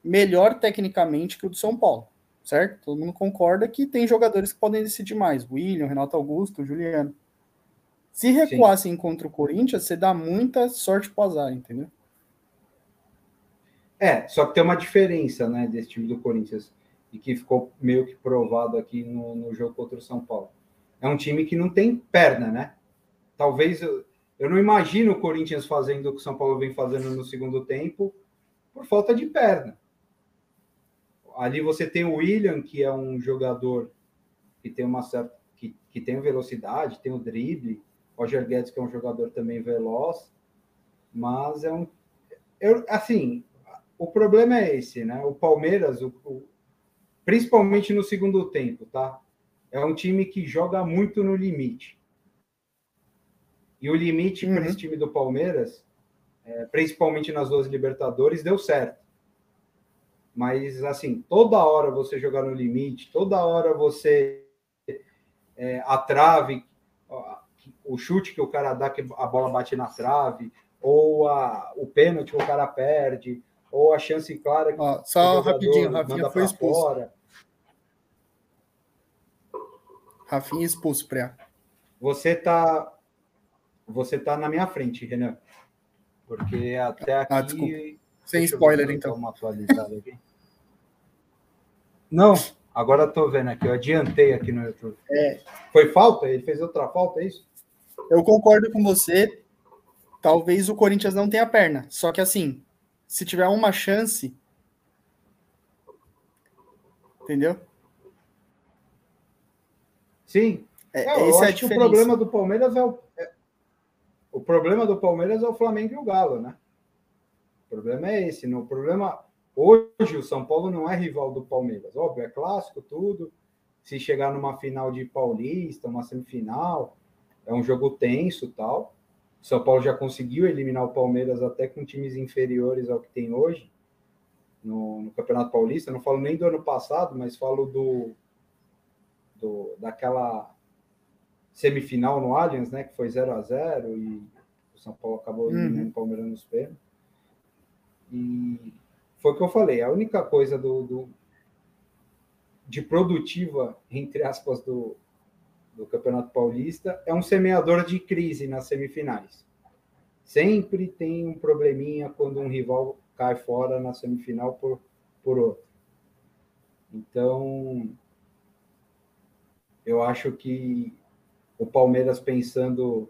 melhor tecnicamente que o do São Paulo, certo? Todo mundo concorda que tem jogadores que podem decidir mais. William, Renato Augusto, Juliano. Se recuassem Sim. contra o Corinthians, você dá muita sorte pro azar, entendeu? É, só que tem uma diferença, né, desse time do Corinthians, e que ficou meio que provado aqui no, no jogo contra o São Paulo. É um time que não tem perna, né? Talvez eu, eu não imagino o Corinthians fazendo o que o São Paulo vem fazendo no segundo tempo por falta de perna. Ali você tem o William, que é um jogador que tem uma certa que, que tem velocidade, tem o drible. Roger Guedes, que é um jogador também veloz, mas é um. Eu, assim, o problema é esse, né? O Palmeiras, o, o, principalmente no segundo tempo, tá? É um time que joga muito no limite. E o limite uhum. para esse time do Palmeiras, é, principalmente nas duas Libertadores, deu certo. Mas, assim, toda hora você jogar no limite, toda hora você é, a trave, o chute que o cara dá, que a bola bate na trave, ou a, o pênalti que o cara perde, ou a chance clara que Ó, só rapidinho, Rafinha foi expulso. Fora. Rafinha expulso, Pré. Você tá você tá na minha frente, Renan. Porque até ah, aqui. Ah, desculpa. Sem spoiler, então. Uma atualizada aqui. Não, agora tô vendo aqui, eu adiantei aqui no YouTube. É. Foi falta? Ele fez outra falta, é isso? Eu concordo com você. Talvez o Corinthians não tenha perna. Só que assim, se tiver uma chance. Entendeu? Sim. É, é, esse é acho que o problema do Palmeiras é o, é, o problema do Palmeiras é o Flamengo e o Galo, né? O problema é esse. Não? O problema hoje o São Paulo não é rival do Palmeiras. Óbvio, é clássico, tudo. Se chegar numa final de Paulista, uma semifinal, é um jogo tenso, tal. São Paulo já conseguiu eliminar o Palmeiras até com times inferiores ao que tem hoje no, no Campeonato Paulista. Não falo nem do ano passado, mas falo do, do daquela semifinal no Allianz, né, que foi 0 a 0 e o São Paulo acabou uhum. eliminando uhum. o Palmeiras nos pênaltis. E foi o que eu falei, a única coisa do, do de produtiva, entre aspas, do, do Campeonato Paulista é um semeador de crise nas semifinais. Sempre tem um probleminha quando um rival cai fora na semifinal por, por outro. Então, eu acho que o Palmeiras pensando,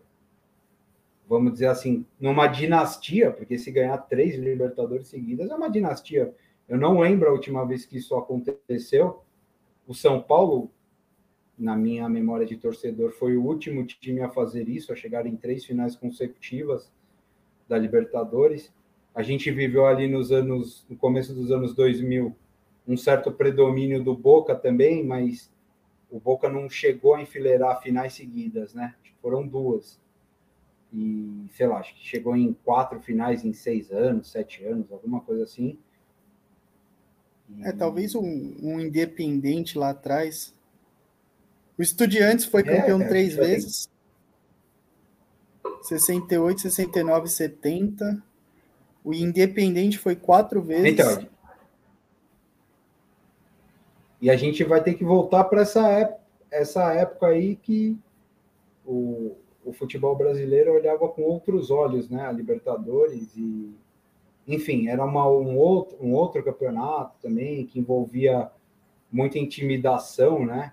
vamos dizer assim, numa dinastia, porque se ganhar três Libertadores seguidas é uma dinastia. Eu não lembro a última vez que isso aconteceu. O São Paulo na minha memória de torcedor, foi o último time a fazer isso, a chegar em três finais consecutivas da Libertadores. A gente viveu ali nos anos, no começo dos anos 2000, um certo predomínio do Boca também, mas o Boca não chegou a enfileirar finais seguidas, né? Foram duas. E, sei lá, acho que chegou em quatro finais em seis anos, sete anos, alguma coisa assim. É, talvez um, um independente lá atrás o Estudiantes foi é, campeão é, três vezes. 68, 69, 70. O Independente foi quatro vezes. Então, e a gente vai ter que voltar para essa, época, essa época aí que o, o futebol brasileiro olhava com outros olhos, né? A Libertadores e enfim, era uma, um, outro, um outro campeonato também que envolvia muita intimidação, né?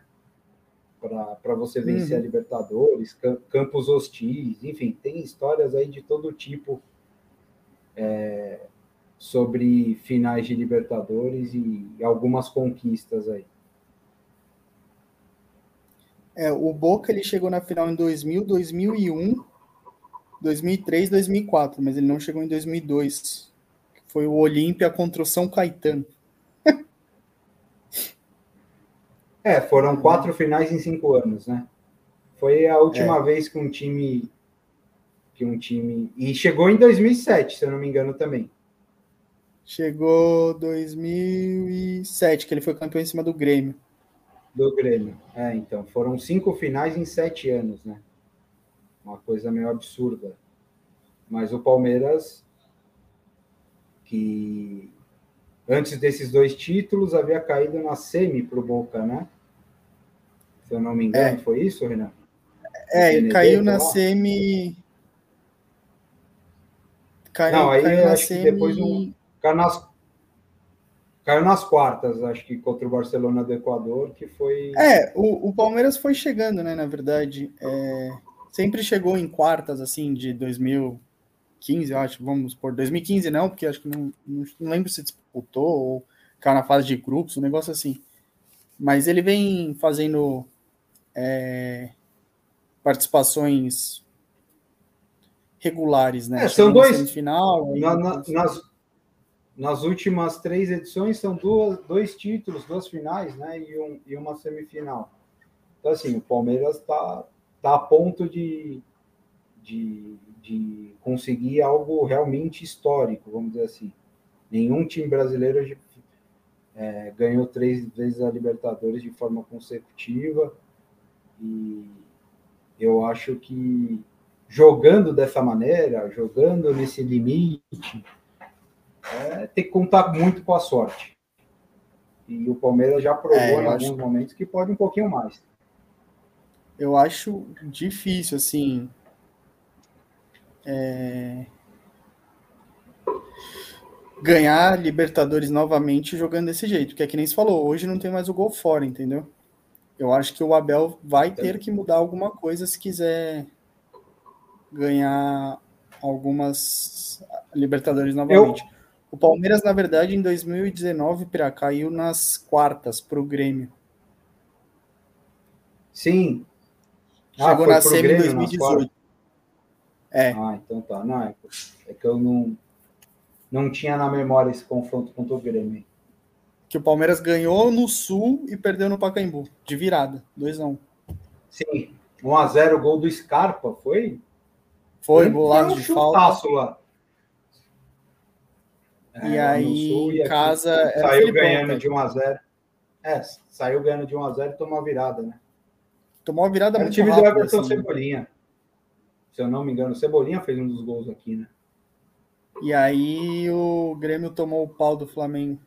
Para você vencer uhum. a Libertadores, campos hostis, enfim, tem histórias aí de todo tipo é, sobre finais de Libertadores e, e algumas conquistas aí. É, o Boca ele chegou na final em 2000, 2001, 2003, 2004, mas ele não chegou em 2002. Foi o Olímpia contra o São Caetano. É, foram quatro finais em cinco anos, né? Foi a última É. vez que um time que um time e chegou em 2007, se eu não me engano também. Chegou 2007, que ele foi campeão em cima do Grêmio. Do Grêmio. É, então, foram cinco finais em sete anos, né? Uma coisa meio absurda. Mas o Palmeiras, que antes desses dois títulos havia caído na semi pro Boca, né? Se eu não me engano, É. foi isso, Renan? É, ele caiu na semi. Caiu, Não, aí caiu acho que depois um- Caiu nas, caiu nas quartas, acho que contra o Barcelona do Equador, que foi. É, o, o Palmeiras foi chegando, né, na verdade. É, sempre chegou em quartas, assim, de 2015, eu acho, vamos por 2015 não, porque acho que não, não, não lembro se disputou ou caiu na fase de grupos, um negócio assim. Mas ele vem fazendo é, participações regulares, né? É, são dois- Semifinal, aí Na- na- nas, nas últimas três edições são duas, dois títulos, duas finais, né? E, um, e uma semifinal. Então, assim, o Palmeiras está tá a ponto de, de, de conseguir algo realmente histórico, vamos dizer assim. Nenhum time brasileiro é, ganhou três vezes a Libertadores de forma consecutiva. E eu acho que jogando dessa maneira, jogando nesse limite, é, tem que contar muito com a sorte. E o Palmeiras já provou É, em acho alguns momentos que pode um pouquinho mais. eu acho difícil, assim. é, Ganhar Libertadores novamente jogando desse jeito, que é que nem se falou, hoje não tem mais o gol fora, entendeu? Eu acho que o Abel vai ter que mudar alguma coisa se quiser ganhar algumas Libertadores novamente. O Palmeiras, na verdade, em 2019, Pira, caiu nas quartas para o Grêmio. Sim. Chegou foi na semi em Grêmio nas 2018. É, Ah, então tá. Não, é, é que eu não, não tinha na memória esse confronto contra o Grêmio. Que o Palmeiras ganhou no Sul e perdeu no Pacaembu, de virada, 2x1. Sim, 1x0 gol do Scarpa, foi? Foi, um golaço de falta. lá. E É, aí, Sul, e em aqui casa, era saiu Felipão, ganhando cara. de 1x0. É, saiu ganhando de 1x0 e tomou a virada, né? Tomou uma virada Era o muito time do Everton assim. Cebolinha. Se eu não me engano, o Cebolinha fez um dos gols aqui, né? E aí o Grêmio tomou o pau do Flamengo.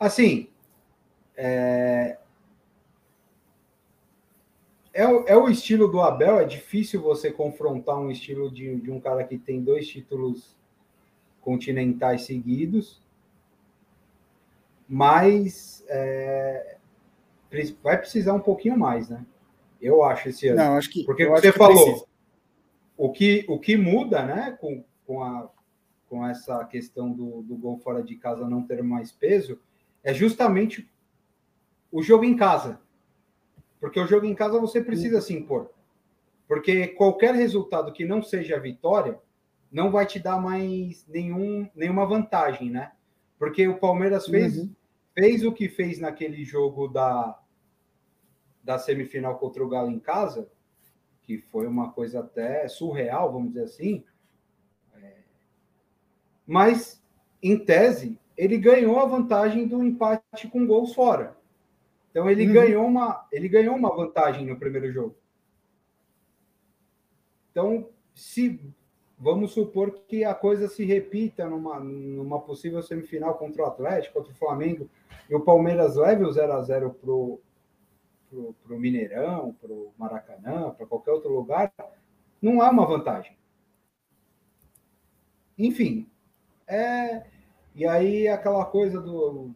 Assim, é... É, o, é o estilo do Abel, é difícil você confrontar um estilo de, de um cara que tem dois títulos continentais seguidos, mas é, vai precisar um pouquinho mais, né? Eu acho esse ano. Não, acho que. Porque você que falou, precisa. o que, o que muda, né, com, com, a, com essa questão do, do gol fora de casa não ter mais peso, é justamente o jogo em casa. Porque o jogo em casa você precisa se impor. Porque qualquer resultado que não seja vitória não vai te dar mais nenhum, nenhuma vantagem, né? Porque o Palmeiras fez, Uhum. fez o que fez naquele jogo da, da semifinal contra o Galo em casa, que foi uma coisa até surreal, vamos dizer assim. É, Mas, em tese, ele ganhou a vantagem do empate com gols fora. Então ele Uhum. ganhou uma, ele ganhou uma vantagem no primeiro jogo. Então, se vamos supor que a coisa se repita numa, numa possível semifinal contra o Atlético, contra o Flamengo, e o Palmeiras leve o 0 a 0 pro pro, pro Mineirão, pro Maracanã, para qualquer outro lugar, não é uma vantagem. Enfim, é e aí aquela coisa do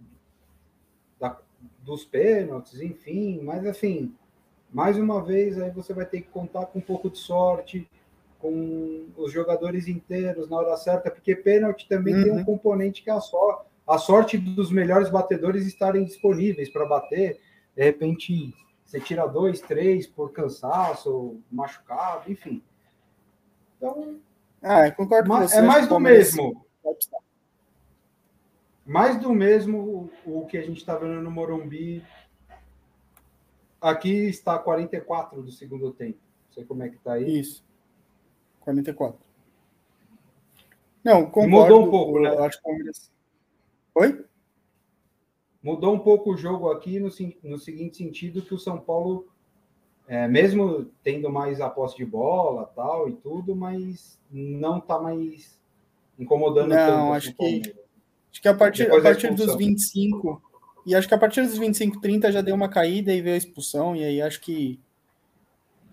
da- dos pênaltis, enfim, mas assim, mais uma vez aí você vai ter que contar com um pouco de sorte, com os jogadores inteiros na hora certa, porque pênalti também tem um Uhum. componente que é a, só, a sorte dos melhores batedores estarem disponíveis para bater. De repente, você tira dois, três por cansaço, machucado, enfim. Então, Ah, concordo com você. é mais do mesmo. Mais do mesmo o, o que a gente está vendo no Morumbi aqui está 44 do segundo tempo. Não sei como é que está aí. Isso. 44. Não, concordo. Mudou um pouco, né? Eu acho que o Palmeiras... Oi? Mudou um pouco o jogo aqui no, no seguinte sentido que o São Paulo, é, mesmo tendo mais a posse de bola tal e tudo, mas não está mais incomodando não, tanto. Acho que, acho que a partir, a partir dos 25, e acho que a partir dos 25, 30 já deu uma caída e veio a expulsão, e aí acho que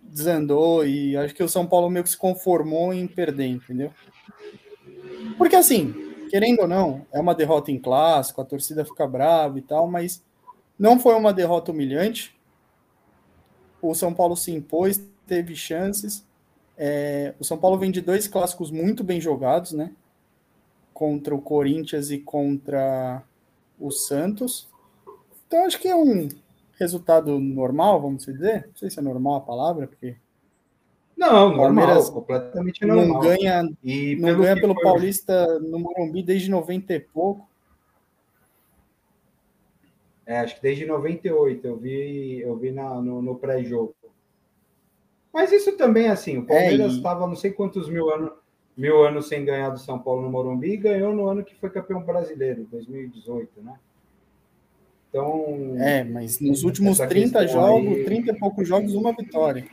desandou, e acho que o São Paulo meio que se conformou em perder, entendeu? Porque assim, querendo ou não, é uma derrota em clássico, a torcida fica brava e tal, mas não foi uma derrota humilhante. O São Paulo se impôs, teve chances. É, o São Paulo vem de dois clássicos muito bem jogados, né? Contra o Corinthians e contra o Santos. Então acho que é um resultado normal, vamos dizer. Não sei se é normal a palavra, porque não, normal, completamente normal. Não ganha, e não ganha pelo foi... Paulista no Morumbi desde 90 e pouco. É, acho que desde 98 eu vi, eu vi na, no, no pré-jogo. Mas isso também, assim, o Palmeiras estava é, e... não sei quantos mil anos, mil anos sem ganhar do São Paulo no Morumbi e ganhou no ano que foi campeão brasileiro, 2018, né? Então. É, mas nos últimos 30 jogos, aí... 30 e poucos jogos, uma vitória.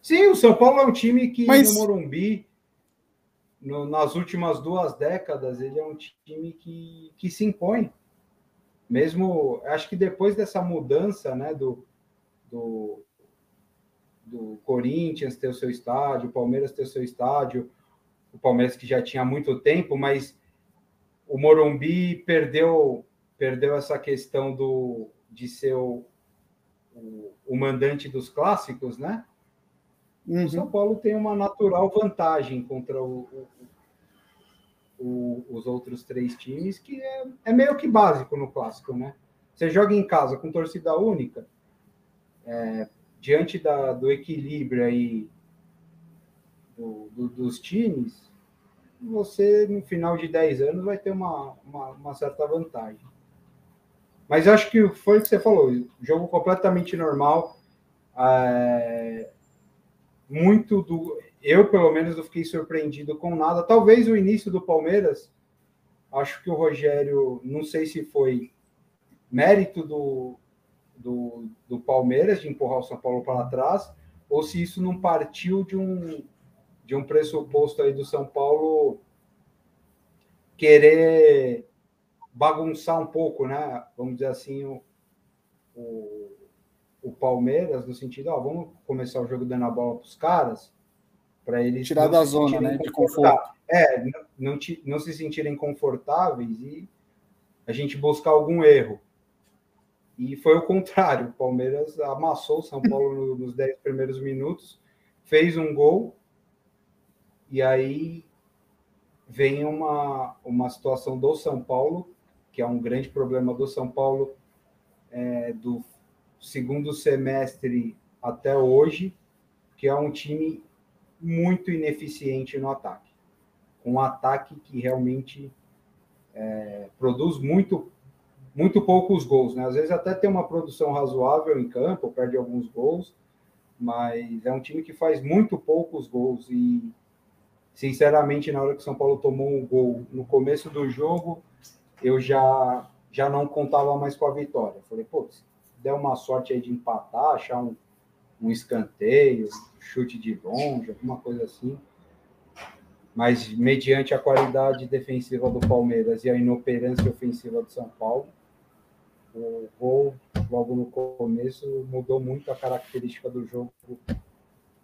Sim, o São Paulo é um time que Mas... no Morumbi, no, nas últimas duas décadas, ele é um time que, que se impõe. Mesmo, acho que depois dessa mudança né, do, do, do Corinthians ter o seu estádio, o Palmeiras ter o seu estádio, o Palmeiras que já tinha muito tempo, mas o Morumbi perdeu perdeu essa questão do de ser o, o, o mandante dos clássicos, né? Uhum. O São Paulo tem uma natural vantagem contra o, o, o, os outros três times, que é, é, meio que básico no clássico, né? Você joga em casa com torcida única, é, diante da, do equilíbrio aí do, do, dos times, você no final de 10 anos vai ter uma, uma, uma certa vantagem. Mas acho que foi o que você falou, jogo completamente normal. É, muito do. Eu, pelo menos, não fiquei surpreendido com nada. Talvez o início do Palmeiras, acho que o Rogério, não sei se foi mérito do, do, do Palmeiras de empurrar o São Paulo para trás, ou se isso não partiu de um, de um pressuposto aí do São Paulo querer bagunçar um pouco, né? Vamos dizer assim, o, o o Palmeiras, no sentido, ó, vamos começar o jogo dando a bola para os caras, para eles tirar da zona, né, de conforto. É, não, não, não se sentirem confortáveis e a gente buscar algum erro. E foi o contrário, o Palmeiras amassou o São Paulo nos 10 primeiros minutos, fez um gol, e aí vem uma, uma situação do São Paulo, que é um grande problema do São Paulo, é, do segundo semestre até hoje, que é um time muito ineficiente no ataque. Um ataque que realmente é, produz muito, muito poucos gols. Né? Às vezes até tem uma produção razoável em campo, perde alguns gols, mas é um time que faz muito poucos gols. E, sinceramente, na hora que o São Paulo tomou um gol no começo do jogo, eu já, já não contava mais com a vitória. Falei, pô, der uma sorte aí de empatar, achar um, um escanteio, chute de longe, alguma coisa assim. Mas, mediante a qualidade defensiva do Palmeiras e a inoperância ofensiva do São Paulo, o gol, logo no começo, mudou muito a característica do jogo,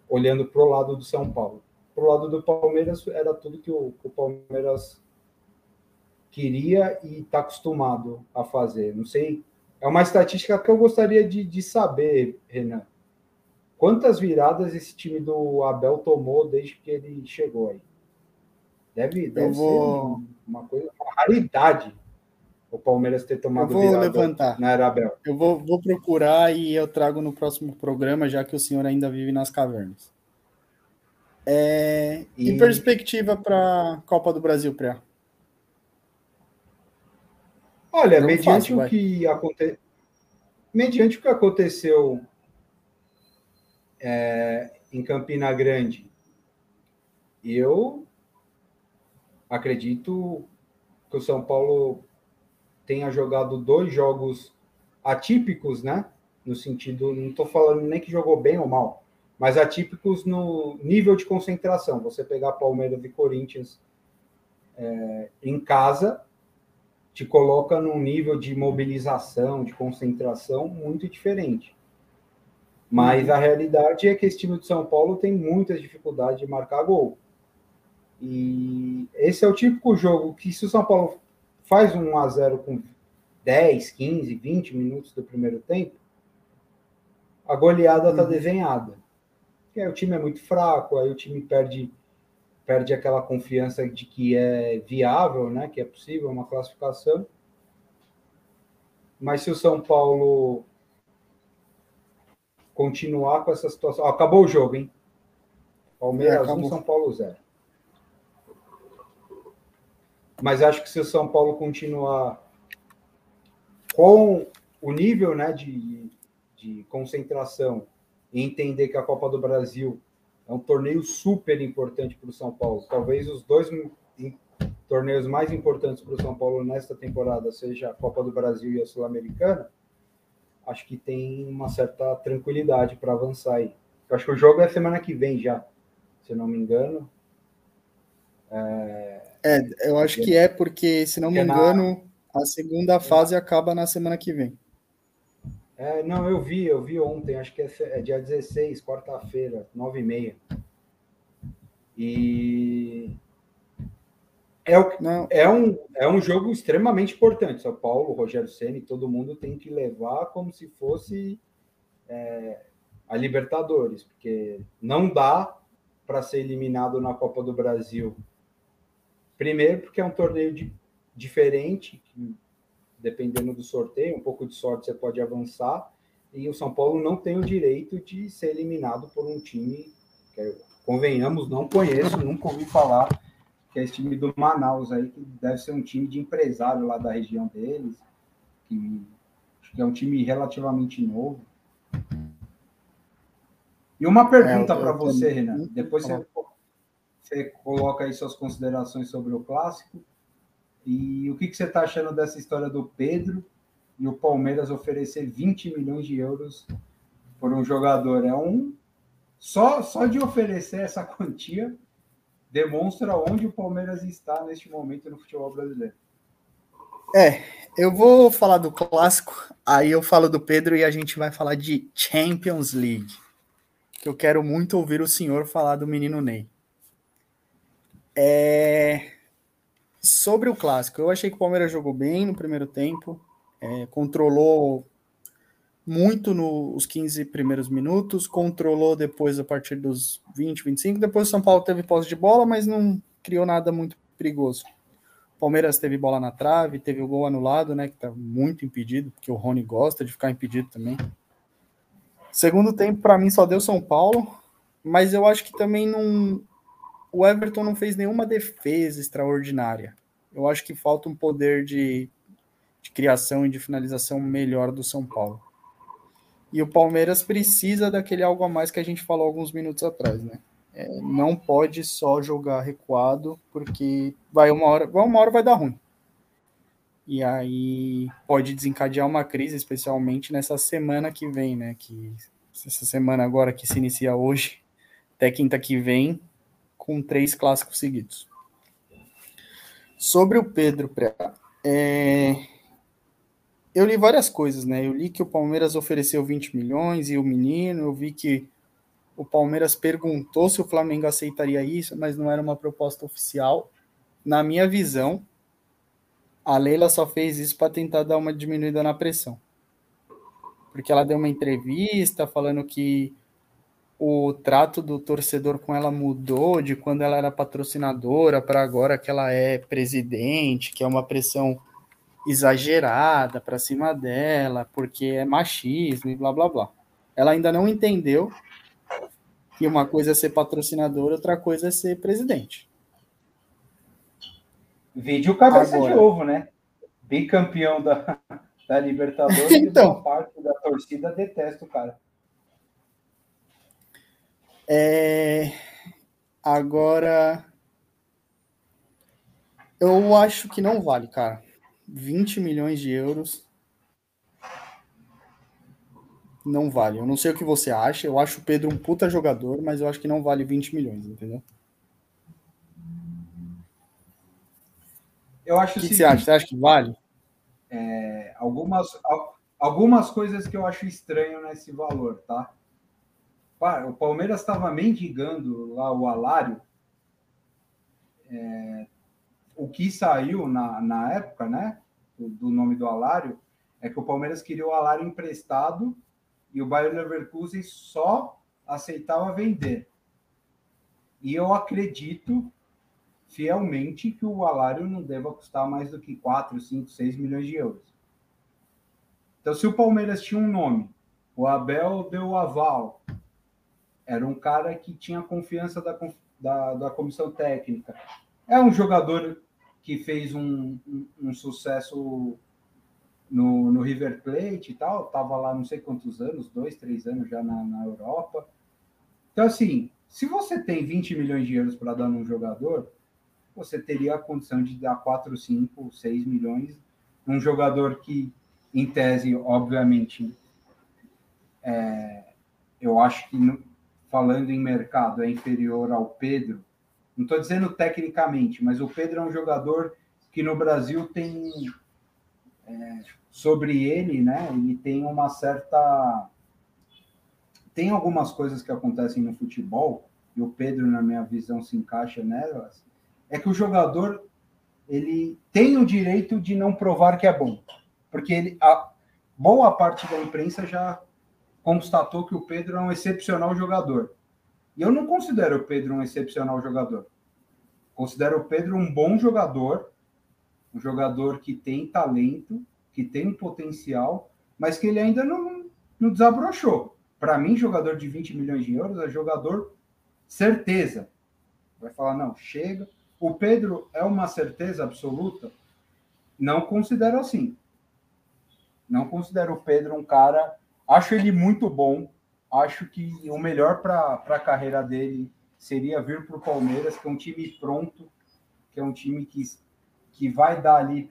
olhando para o lado do São Paulo. Para o lado do Palmeiras, era tudo que o, que o Palmeiras queria e está acostumado a fazer. Não sei é uma estatística que eu gostaria de, de saber, Renan. Quantas viradas esse time do Abel tomou desde que ele chegou aí? Deve, deve vou... ser uma coisa, uma raridade o Palmeiras ter tomado eu vou levantar. na era Abel. Eu vou, vou procurar e eu trago no próximo programa, já que o senhor ainda vive nas cavernas. É, e... Em perspectiva para a Copa do Brasil, Pré? Olha, mediante fácil, o que aconteceu. mediante o que aconteceu é, em Campina Grande, eu acredito que o São Paulo tenha jogado dois jogos atípicos, né? No sentido, não estou falando nem que jogou bem ou mal, mas atípicos no nível de concentração. Você pegar Palmeiras e Corinthians é, em casa, te coloca num nível de mobilização, de concentração muito diferente. Mas a realidade é que esse time de São Paulo tem muitas dificuldades de marcar gol. E esse é o típico jogo que, se o São Paulo faz um 1 a 0 com 10, 15, 20 minutos do primeiro tempo, a goleada está uhum. desenhada. E aí o time é muito fraco, aí o time perde perde aquela confiança de que é viável, né, que é possível uma classificação. Mas se o São Paulo continuar com essa situação, acabou o jogo, hein? Palmeiras é, 1, São Paulo 0. Mas acho que se o São Paulo continuar com o nível né, de, de concentração e entender que a Copa do Brasil é um torneio super importante para o São Paulo. Talvez os dois torneios mais importantes para o São Paulo nesta temporada seja a Copa do Brasil e a Sul-Americana. Acho que tem uma certa tranquilidade para avançar aí. Acho que o jogo é semana que vem já, se não me engano. É, é eu acho que é porque, se não me engano, a segunda fase acaba na semana que vem. É, não, eu vi, eu vi ontem, acho que é, é dia 16, quarta-feira, 9h30. E é, o, é, um, é um jogo extremamente importante. São Paulo, Rogério Ceni, todo mundo tem que levar como se fosse é, a Libertadores, porque não dá para ser eliminado na Copa do Brasil. Primeiro, porque é um torneio de, diferente, dependendo do sorteio, um pouco de sorte você pode avançar. E o São Paulo não tem o direito de ser eliminado por um time que, convenhamos, não conheço, nunca ouvi falar, que é esse time do Manaus aí, que deve ser um time de empresário lá da região deles, que acho que é um time relativamente novo. E uma pergunta é, para você, Renan. Depois você, você coloca aí suas considerações sobre o clássico. E o que, que você está achando dessa história do Pedro e o Palmeiras oferecer 20 milhões de euros por um jogador? É um. Só, só de oferecer essa quantia demonstra onde o Palmeiras está neste momento no futebol brasileiro. É, eu vou falar do clássico, aí eu falo do Pedro e a gente vai falar de Champions League. Que eu quero muito ouvir o senhor falar do menino Ney. É, Sobre o clássico, eu achei que o Palmeiras jogou bem no primeiro tempo, é, controlou muito nos 15 primeiros minutos, controlou depois a partir dos 20, 25. Depois o São Paulo teve posse de bola, mas não criou nada muito perigoso. O Palmeiras teve bola na trave, teve o gol anulado, né? Que tá muito impedido, porque o Rony gosta de ficar impedido também. Segundo tempo, para mim, só deu São Paulo, mas eu acho que também não, o Everton não fez nenhuma defesa extraordinária. Eu acho que falta um poder de, de criação e de finalização melhor do São Paulo. E o Palmeiras precisa daquele algo a mais que a gente falou alguns minutos atrás, né? É, não pode só jogar recuado, porque vai uma hora, vai uma hora vai dar ruim. E aí pode desencadear uma crise, especialmente nessa semana que vem, né? Que essa semana agora que se inicia hoje, até quinta que vem, com três clássicos seguidos. Sobre o Pedro Preá, é... eu li várias coisas, né? Eu li que o Palmeiras ofereceu 20 milhões e o menino, eu vi que o Palmeiras perguntou se o Flamengo aceitaria isso, mas não era uma proposta oficial. Na minha visão, a Leila só fez isso para tentar dar uma diminuída na pressão. Porque ela deu uma entrevista falando que o trato do torcedor com ela mudou de quando ela era patrocinadora para agora que ela é presidente, que é uma pressão exagerada para cima dela, porque é machismo e blá blá blá. Ela ainda não entendeu que uma coisa é ser patrocinadora, outra coisa é ser presidente. Vídeo cabeça agora, de ovo, né? Bicampeão da, da Libertadores Então. e uma parte da torcida detesta o cara. É, Agora. Eu acho que não vale, cara. 20 milhões de euros. Não vale. Eu não sei o que você acha. Eu acho o Pedro um puta jogador, mas eu acho que não vale 20 milhões, entendeu? Eu acho O que, que você acha? Você acha que vale? É, algumas, al- algumas coisas que eu acho estranho nesse valor, tá? O Palmeiras estava mendigando lá o Alário. É, o que saiu na, na época, né? Do, do nome do Alário, é que o Palmeiras queria o Alário emprestado e o Bayer Leverkusen só aceitava vender. E eu acredito fielmente que o Alário não deva custar mais do que 4, 5, 6 milhões de euros. Então, se o Palmeiras tinha um nome, o Abel deu o aval, era um cara que tinha confiança da, da, da comissão técnica. É um jogador que fez um, um, um sucesso no, no River Plate e tal, estava lá não sei quantos anos, dois, três anos já na, na Europa. Então, assim, se você tem 20 milhões de euros para dar num jogador, você teria a condição de dar 4, 5, 6 milhões num jogador que, em tese, obviamente, é, eu acho que, falando em mercado, é inferior ao Pedro. Não estou dizendo tecnicamente, mas o Pedro é um jogador que no Brasil tem é, sobre ele, né? Ele tem uma certa tem algumas coisas que acontecem no futebol e o Pedro, na minha visão, se encaixa nelas. É que o jogador ele tem o direito de não provar que é bom, porque ele a boa parte da imprensa já constatou que o Pedro é um excepcional jogador. E eu não considero o Pedro um excepcional jogador. Considero o Pedro um bom jogador, um jogador que tem talento, que tem um potencial, mas que ele ainda não, não desabrochou. Para mim, jogador de 20 milhões de euros é jogador certeza. Vai falar, não, chega. O Pedro é uma certeza absoluta? Não considero assim. Não considero o Pedro um cara. Acho ele muito bom. Acho que o melhor para a carreira dele seria vir para o Palmeiras, que é um time pronto, que é um time que, que vai dar ali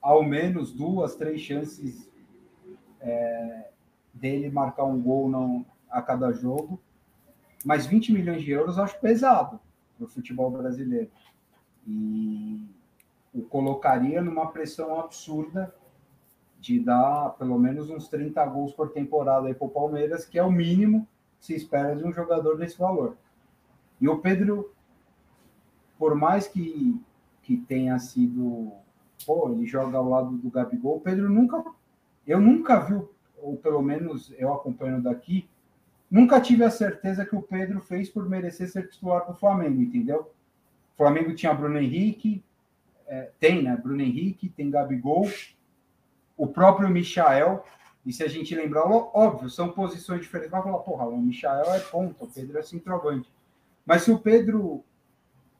ao menos duas, três chances é, dele marcar um gol não, a cada jogo. Mas 20 milhões de euros eu acho pesado para o futebol brasileiro. E o colocaria numa pressão absurda de dar pelo menos uns 30 gols por temporada aí para o Palmeiras, que é o mínimo que se espera de um jogador desse valor. E o Pedro, por mais que, que tenha sido. Pô, ele joga ao lado do Gabigol, o Pedro nunca. Eu nunca vi, ou pelo menos eu acompanho daqui, nunca tive a certeza que o Pedro fez por merecer ser titular do Flamengo, entendeu? O Flamengo tinha Bruno Henrique, é, tem, né? Bruno Henrique, tem Gabigol, o próprio Michael. E se a gente lembrar, óbvio, são posições diferentes. Vai falar, porra, o Michael é ponta, o Pedro é centroavante. Mas se o Pedro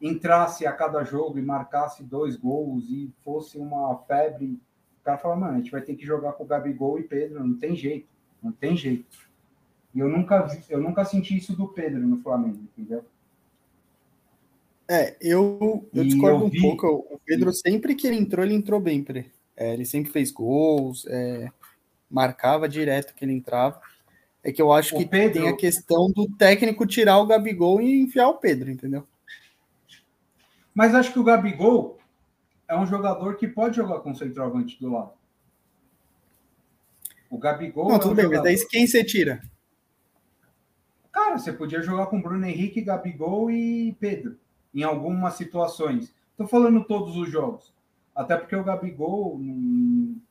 entrasse a cada jogo e marcasse dois gols e fosse uma febre, o cara fala, mano, a gente vai ter que jogar com o Gabigol e Pedro, não tem jeito, não tem jeito. E eu nunca, vi, eu nunca senti isso do Pedro no Flamengo, entendeu? É, eu, eu discordo eu um vi- pouco. O Pedro, sempre que ele entrou, ele entrou bem, Pre. É, ele sempre fez gols, é, marcava direto que ele entrava. É que eu acho O que Pedro- tem a questão do técnico tirar o Gabigol e enfiar o Pedro, entendeu? Mas acho que o Gabigol é um jogador que pode jogar com o centroavante do lado. O Gabigol. Não, é tudo um bem, mas jogador- daí quem você tira? Cara, você podia jogar com Bruno Henrique, Gabigol e Pedro em algumas situações. Estou falando todos os jogos. Até porque o Gabigol,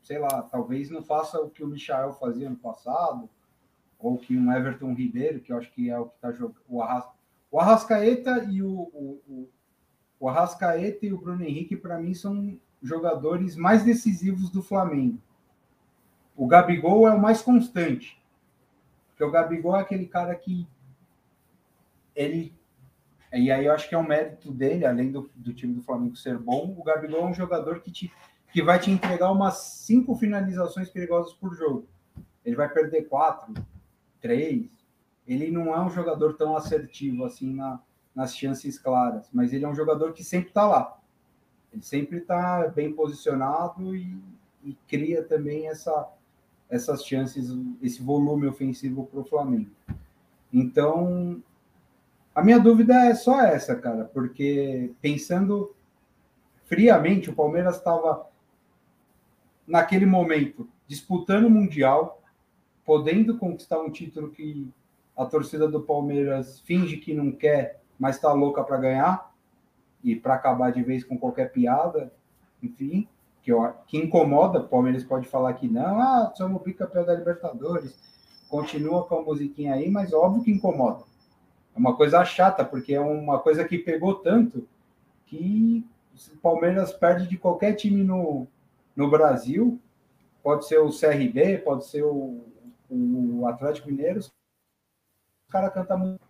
sei lá, talvez não faça o que o Michael fazia no passado, ou que um Everton Ribeiro, que eu acho que é o que está jogando. O, Arras... o Arrascaeta e o, o, o, o Arrascaeta e o Bruno Henrique, para mim, são jogadores mais decisivos do Flamengo. O Gabigol é o mais constante. Porque o Gabigol é aquele cara que ele. E aí eu acho que é um mérito dele, além do, do time do Flamengo ser bom, o Gabigol é um jogador que te, que vai te entregar umas cinco finalizações perigosas por jogo. Ele vai perder quatro, três. Ele não é um jogador tão assertivo assim na, nas chances claras, mas ele é um jogador que sempre está lá. Ele sempre está bem posicionado e, e, cria também essa, essas chances, esse volume ofensivo para o Flamengo. Então, a minha dúvida é só essa, cara, porque pensando friamente, o Palmeiras estava naquele momento disputando o Mundial, podendo conquistar um título que a torcida do Palmeiras finge que não quer, mas está louca para ganhar e para acabar de vez com qualquer piada, enfim, que, que incomoda. O Palmeiras pode falar que não, ah, somos bicampeão da Libertadores, continua com a musiquinha aí, mas óbvio que incomoda. É uma coisa chata, porque é uma coisa que pegou tanto que o Palmeiras perde de qualquer time no, no Brasil, pode ser o CRB, pode ser o, o Atlético Mineiro, o cara canta muito.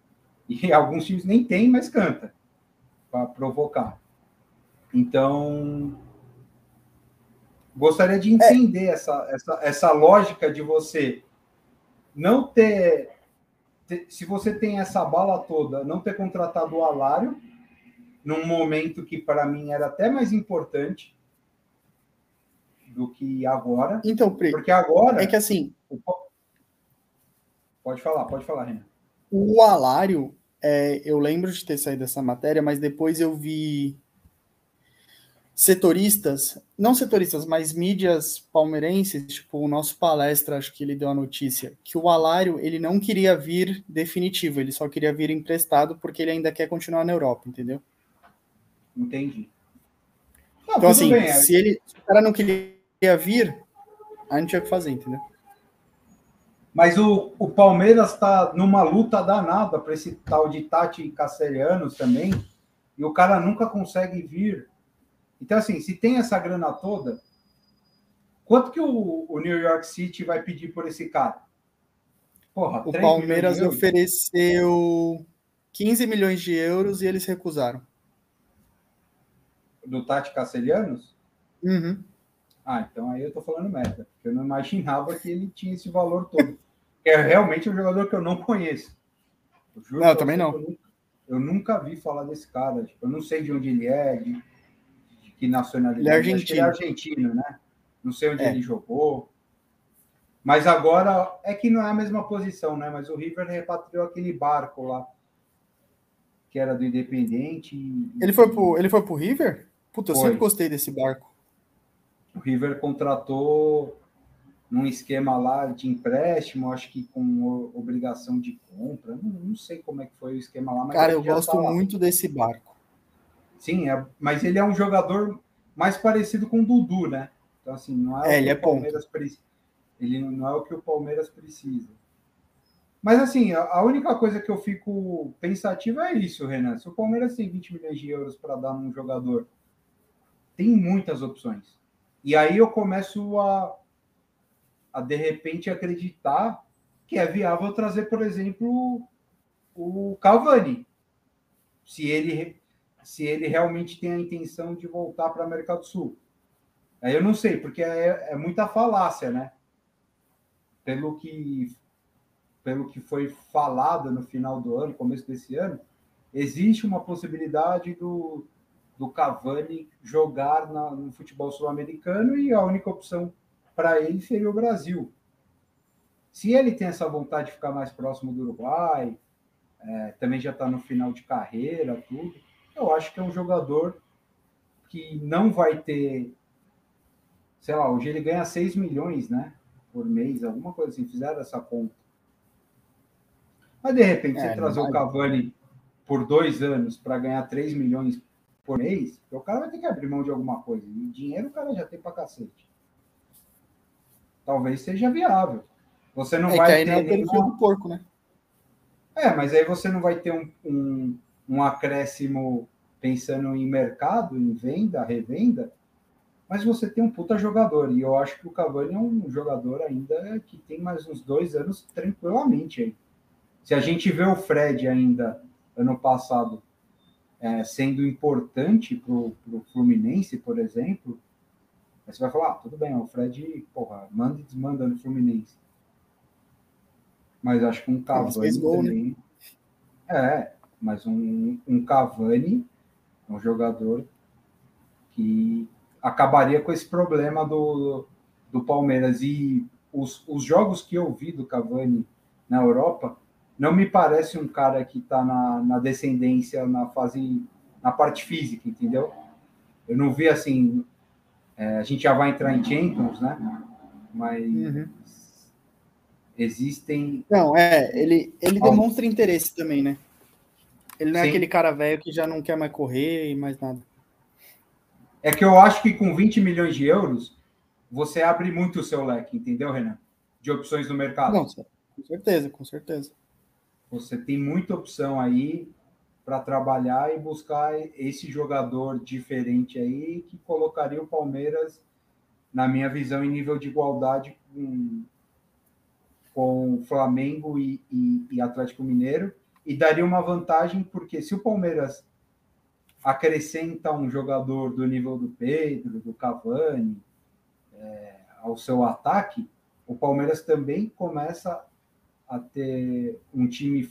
E alguns times nem tem, mas canta para provocar. Então, gostaria de entender é. essa, essa, essa lógica de você não ter, se você tem essa bala toda, não ter contratado o Alário num momento que para mim era até mais importante do que agora. Então, porque agora é que assim, pode falar, pode falar, Renan. O Alário, é, eu lembro de ter saído dessa matéria, mas depois eu vi setoristas, não setoristas, mas mídias palmeirenses, tipo o nosso palestra, acho que ele deu a notícia, que o Alário ele não queria vir definitivo, ele só queria vir emprestado porque ele ainda quer continuar na Europa, entendeu? Entendi. Não, então, assim, bem, se, ele, se o cara não queria vir, a gente tinha que fazer, entendeu? Mas o, o Palmeiras está numa luta danada para esse tal de Tati Castelhanos também, e o cara nunca consegue vir. Então, assim, se tem essa grana toda, quanto que o, o New York City vai pedir por esse cara? Porra, o Palmeiras ofereceu 15 milhões de euros e eles recusaram do Tati Castelhanos? Uhum. Ah, então aí eu tô falando merda, porque eu não imaginava que ele tinha esse valor todo. é realmente um jogador que eu não conheço. Eu não, também não. Eu nunca, eu nunca, vi falar desse cara. Tipo, eu não sei de onde ele é, de que nacionalidade. Ele é argentino. Ele é argentino, né? Não sei onde é. ele jogou. Mas agora é que não é a mesma posição, né? Mas o River repatriou aquele barco lá, que era do Independente. E... Ele foi pro, ele foi pro River? Puta, eu Foi. sempre gostei desse barco. O River contratou num esquema lá de empréstimo, acho que com obrigação de compra. Não, não sei como é que foi o esquema lá. Cara, eu gosto tá muito desse barco. Sim, é, mas ele é um jogador mais parecido com o Dudu, né? Então, assim, não é, é ele é Palmeiras pre... Ele não é o que o Palmeiras precisa. Mas, assim, a, a única coisa que eu fico pensativo é isso, Renan. Se o Palmeiras tem 20 milhões de euros para dar num jogador tem muitas opções. E aí eu começo a, a de repente acreditar que é viável trazer, por exemplo, o Cavani. Se ele se ele realmente tem a intenção de voltar para a América do Sul. Eu não sei, porque é, é muita falácia, né? Pelo que pelo que foi falado no final do ano, começo desse ano, existe uma possibilidade do, do Cavani jogar na, no futebol sul-americano e a única opção para ele seria o Brasil. Se ele tem essa vontade de ficar mais próximo do Uruguai, é, também já está no final de carreira, tudo, eu acho que é um jogador que não vai ter, sei lá, hoje ele ganha 6 milhões, né, por mês, alguma coisa assim, fizeram essa conta. Mas de repente é, você trazer vai... o Cavani por dois anos para ganhar 3 milhões por mês, o cara vai ter que abrir mão de alguma coisa. E dinheiro o cara já tem pra cacete. Talvez seja viável. Você não é vai ter. É nenhuma... do porco, né? É, mas aí você não vai ter um, um, um acréscimo pensando em mercado, em venda, revenda, mas você tem um puta jogador. E eu acho que o Cavani é um jogador ainda que tem mais uns dois anos tranquilamente aí. Se a gente vê o Fred ainda ano passado é, sendo importante para o Fluminense, por exemplo, Aí você vai falar, ah, tudo bem, o Fred, porra, manda e desmanda no Fluminense. Mas acho que um Cavani gol, também. Né? É, mas um, um Cavani é um jogador que acabaria com esse problema do, do Palmeiras. E os, os jogos que eu vi do Cavani na Europa, não me parece um cara que está na, na descendência, na fase, na parte física, entendeu? Eu não vi assim. É, a gente já vai entrar em Champions, né? Mas uhum. existem. Não, é, ele, ele demonstra interesse também, né? Ele não é Sim. aquele cara velho que já não quer mais correr e mais nada. É que eu acho que com 20 milhões de euros, você abre muito o seu leque, entendeu, Renan? De opções no mercado. Não, com certeza, com certeza. Você tem muita opção aí para trabalhar e buscar esse jogador diferente aí que colocaria o Palmeiras, na minha visão, em nível de igualdade com, com Flamengo e, e, e Atlético Mineiro e daria uma vantagem porque se o Palmeiras acrescenta um jogador do nível do Pedro, do Cavani, é, ao seu ataque, o Palmeiras também começa a ter um time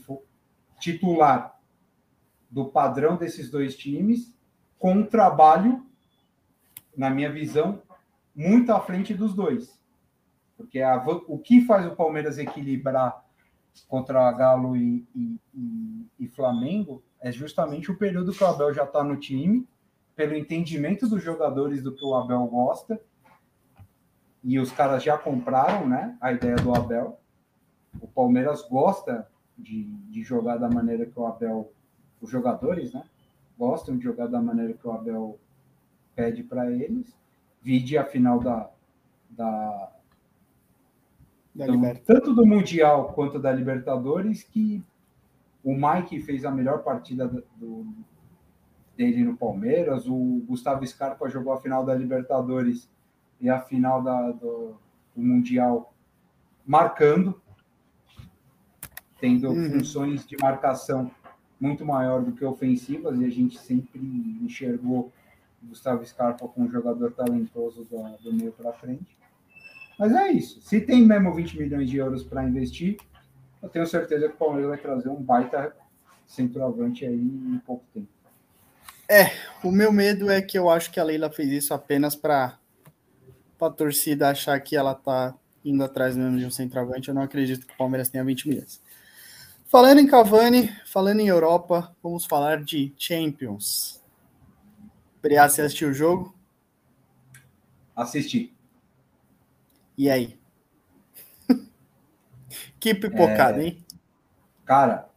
titular do padrão desses dois times, com um trabalho, na minha visão, muito à frente dos dois. Porque a, o que faz o Palmeiras equilibrar contra Galo e, e, e, e Flamengo é justamente o período que o Abel já está no time, pelo entendimento dos jogadores do que o Abel gosta, e os caras já compraram né, a ideia do Abel. O Palmeiras gosta de, de jogar da maneira que o Abel, os jogadores, né, gostam de jogar da maneira que o Abel pede para eles. Vide a final da, da, então, tanto do Mundial quanto da Libertadores, que o Mike fez a melhor partida do, dele no Palmeiras, o Gustavo Scarpa jogou a final da Libertadores e a final da, do, do Mundial marcando, tendo uhum. funções de marcação muito maior do que ofensivas, e a gente sempre enxergou Gustavo Scarpa como um jogador talentoso do, do meio para frente. Mas é isso. Se tem mesmo 20 milhões de euros para investir, eu tenho certeza que o Palmeiras vai trazer um baita centroavante aí em pouco tempo. É, o meu medo é que eu acho que a Leila fez isso apenas para a torcida achar que ela tá indo atrás mesmo de um centroavante. Eu não acredito que o Palmeiras tenha 20 milhões. Falando em Cavani, falando em Europa, vamos falar de Champions. Briar, você assistiu o jogo? Assisti. E aí? que pipocada, é... hein? Cara,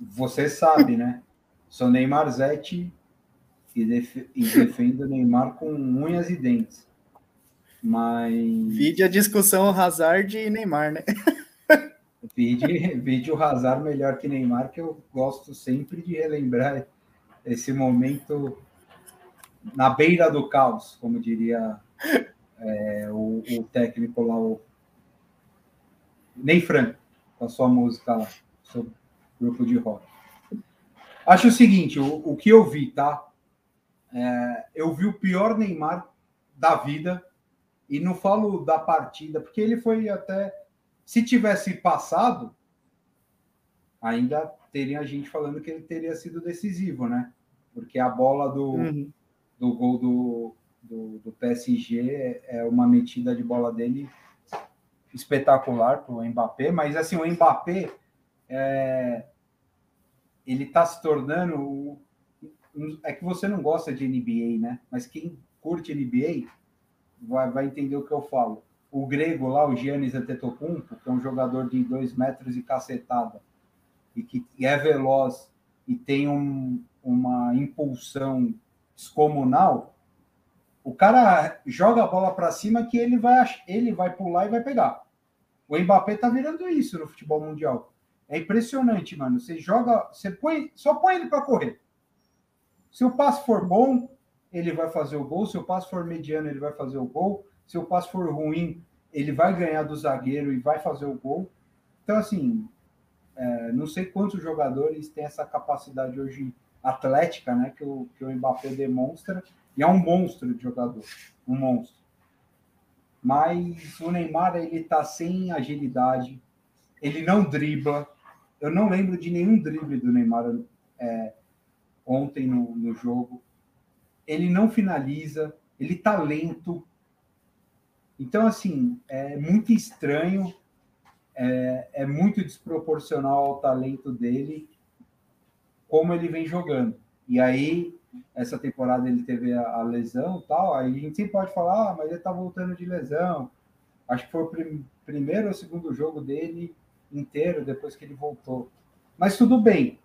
você sabe, né? Sou Neymar Zete e, def... e defendo o Neymar com unhas e dentes. Mas. Vídeo a discussão Hazard e Neymar, né? vídeo, vídeo Hazard melhor que Neymar, que eu gosto sempre de relembrar esse momento na beira do caos, como diria é, o, o, técnico lá, o Ney Franco, com a sua música lá, seu grupo de rock. Acho o seguinte, o, o que eu vi, tá? É, eu vi o pior Neymar da vida, e não falo da partida, porque ele foi até. Se tivesse passado, ainda teria gente falando que ele teria sido decisivo, né? Porque a bola do, uhum. do gol do, do, do PSG é, uma metida de bola dele espetacular para o Mbappé, mas assim, o Mbappé é, ele está se tornando. É que você não gosta de NBA, né? Mas quem curte NBA vai, vai entender o que eu falo. O grego lá, o Giannis Antetokounmpo, que é um jogador de dois metros e cacetada, e que é veloz e tem um, uma impulsão descomunal, o cara joga a bola para cima que ele vai, ele vai pular e vai pegar. O Mbappé tá virando isso no futebol mundial. É impressionante, mano. Você joga, você põe, só põe ele para correr. Se o passe for bom, ele vai fazer o gol. Se o passe for mediano, ele vai fazer o gol. Se o passe for ruim, ele vai ganhar do zagueiro e vai fazer o gol. Então, assim, é, não sei quantos jogadores têm essa capacidade hoje atlética, né, que o, que o Mbappé demonstra e é um monstro de jogador. um monstro. Mas o Neymar ele tá sem agilidade, ele não dribla. Eu não lembro de nenhum drible do Neymar é, ontem no, no jogo. Ele não finaliza, ele tá lento. Então, assim, é muito estranho, é, é muito desproporcional ao talento dele, como ele vem jogando. E aí, essa temporada ele teve a, a lesão tal, aí a gente sempre pode falar, ah, mas ele tá voltando de lesão. Acho que foi o prim primeiro ou segundo jogo dele inteiro depois que ele voltou. Mas tudo bem.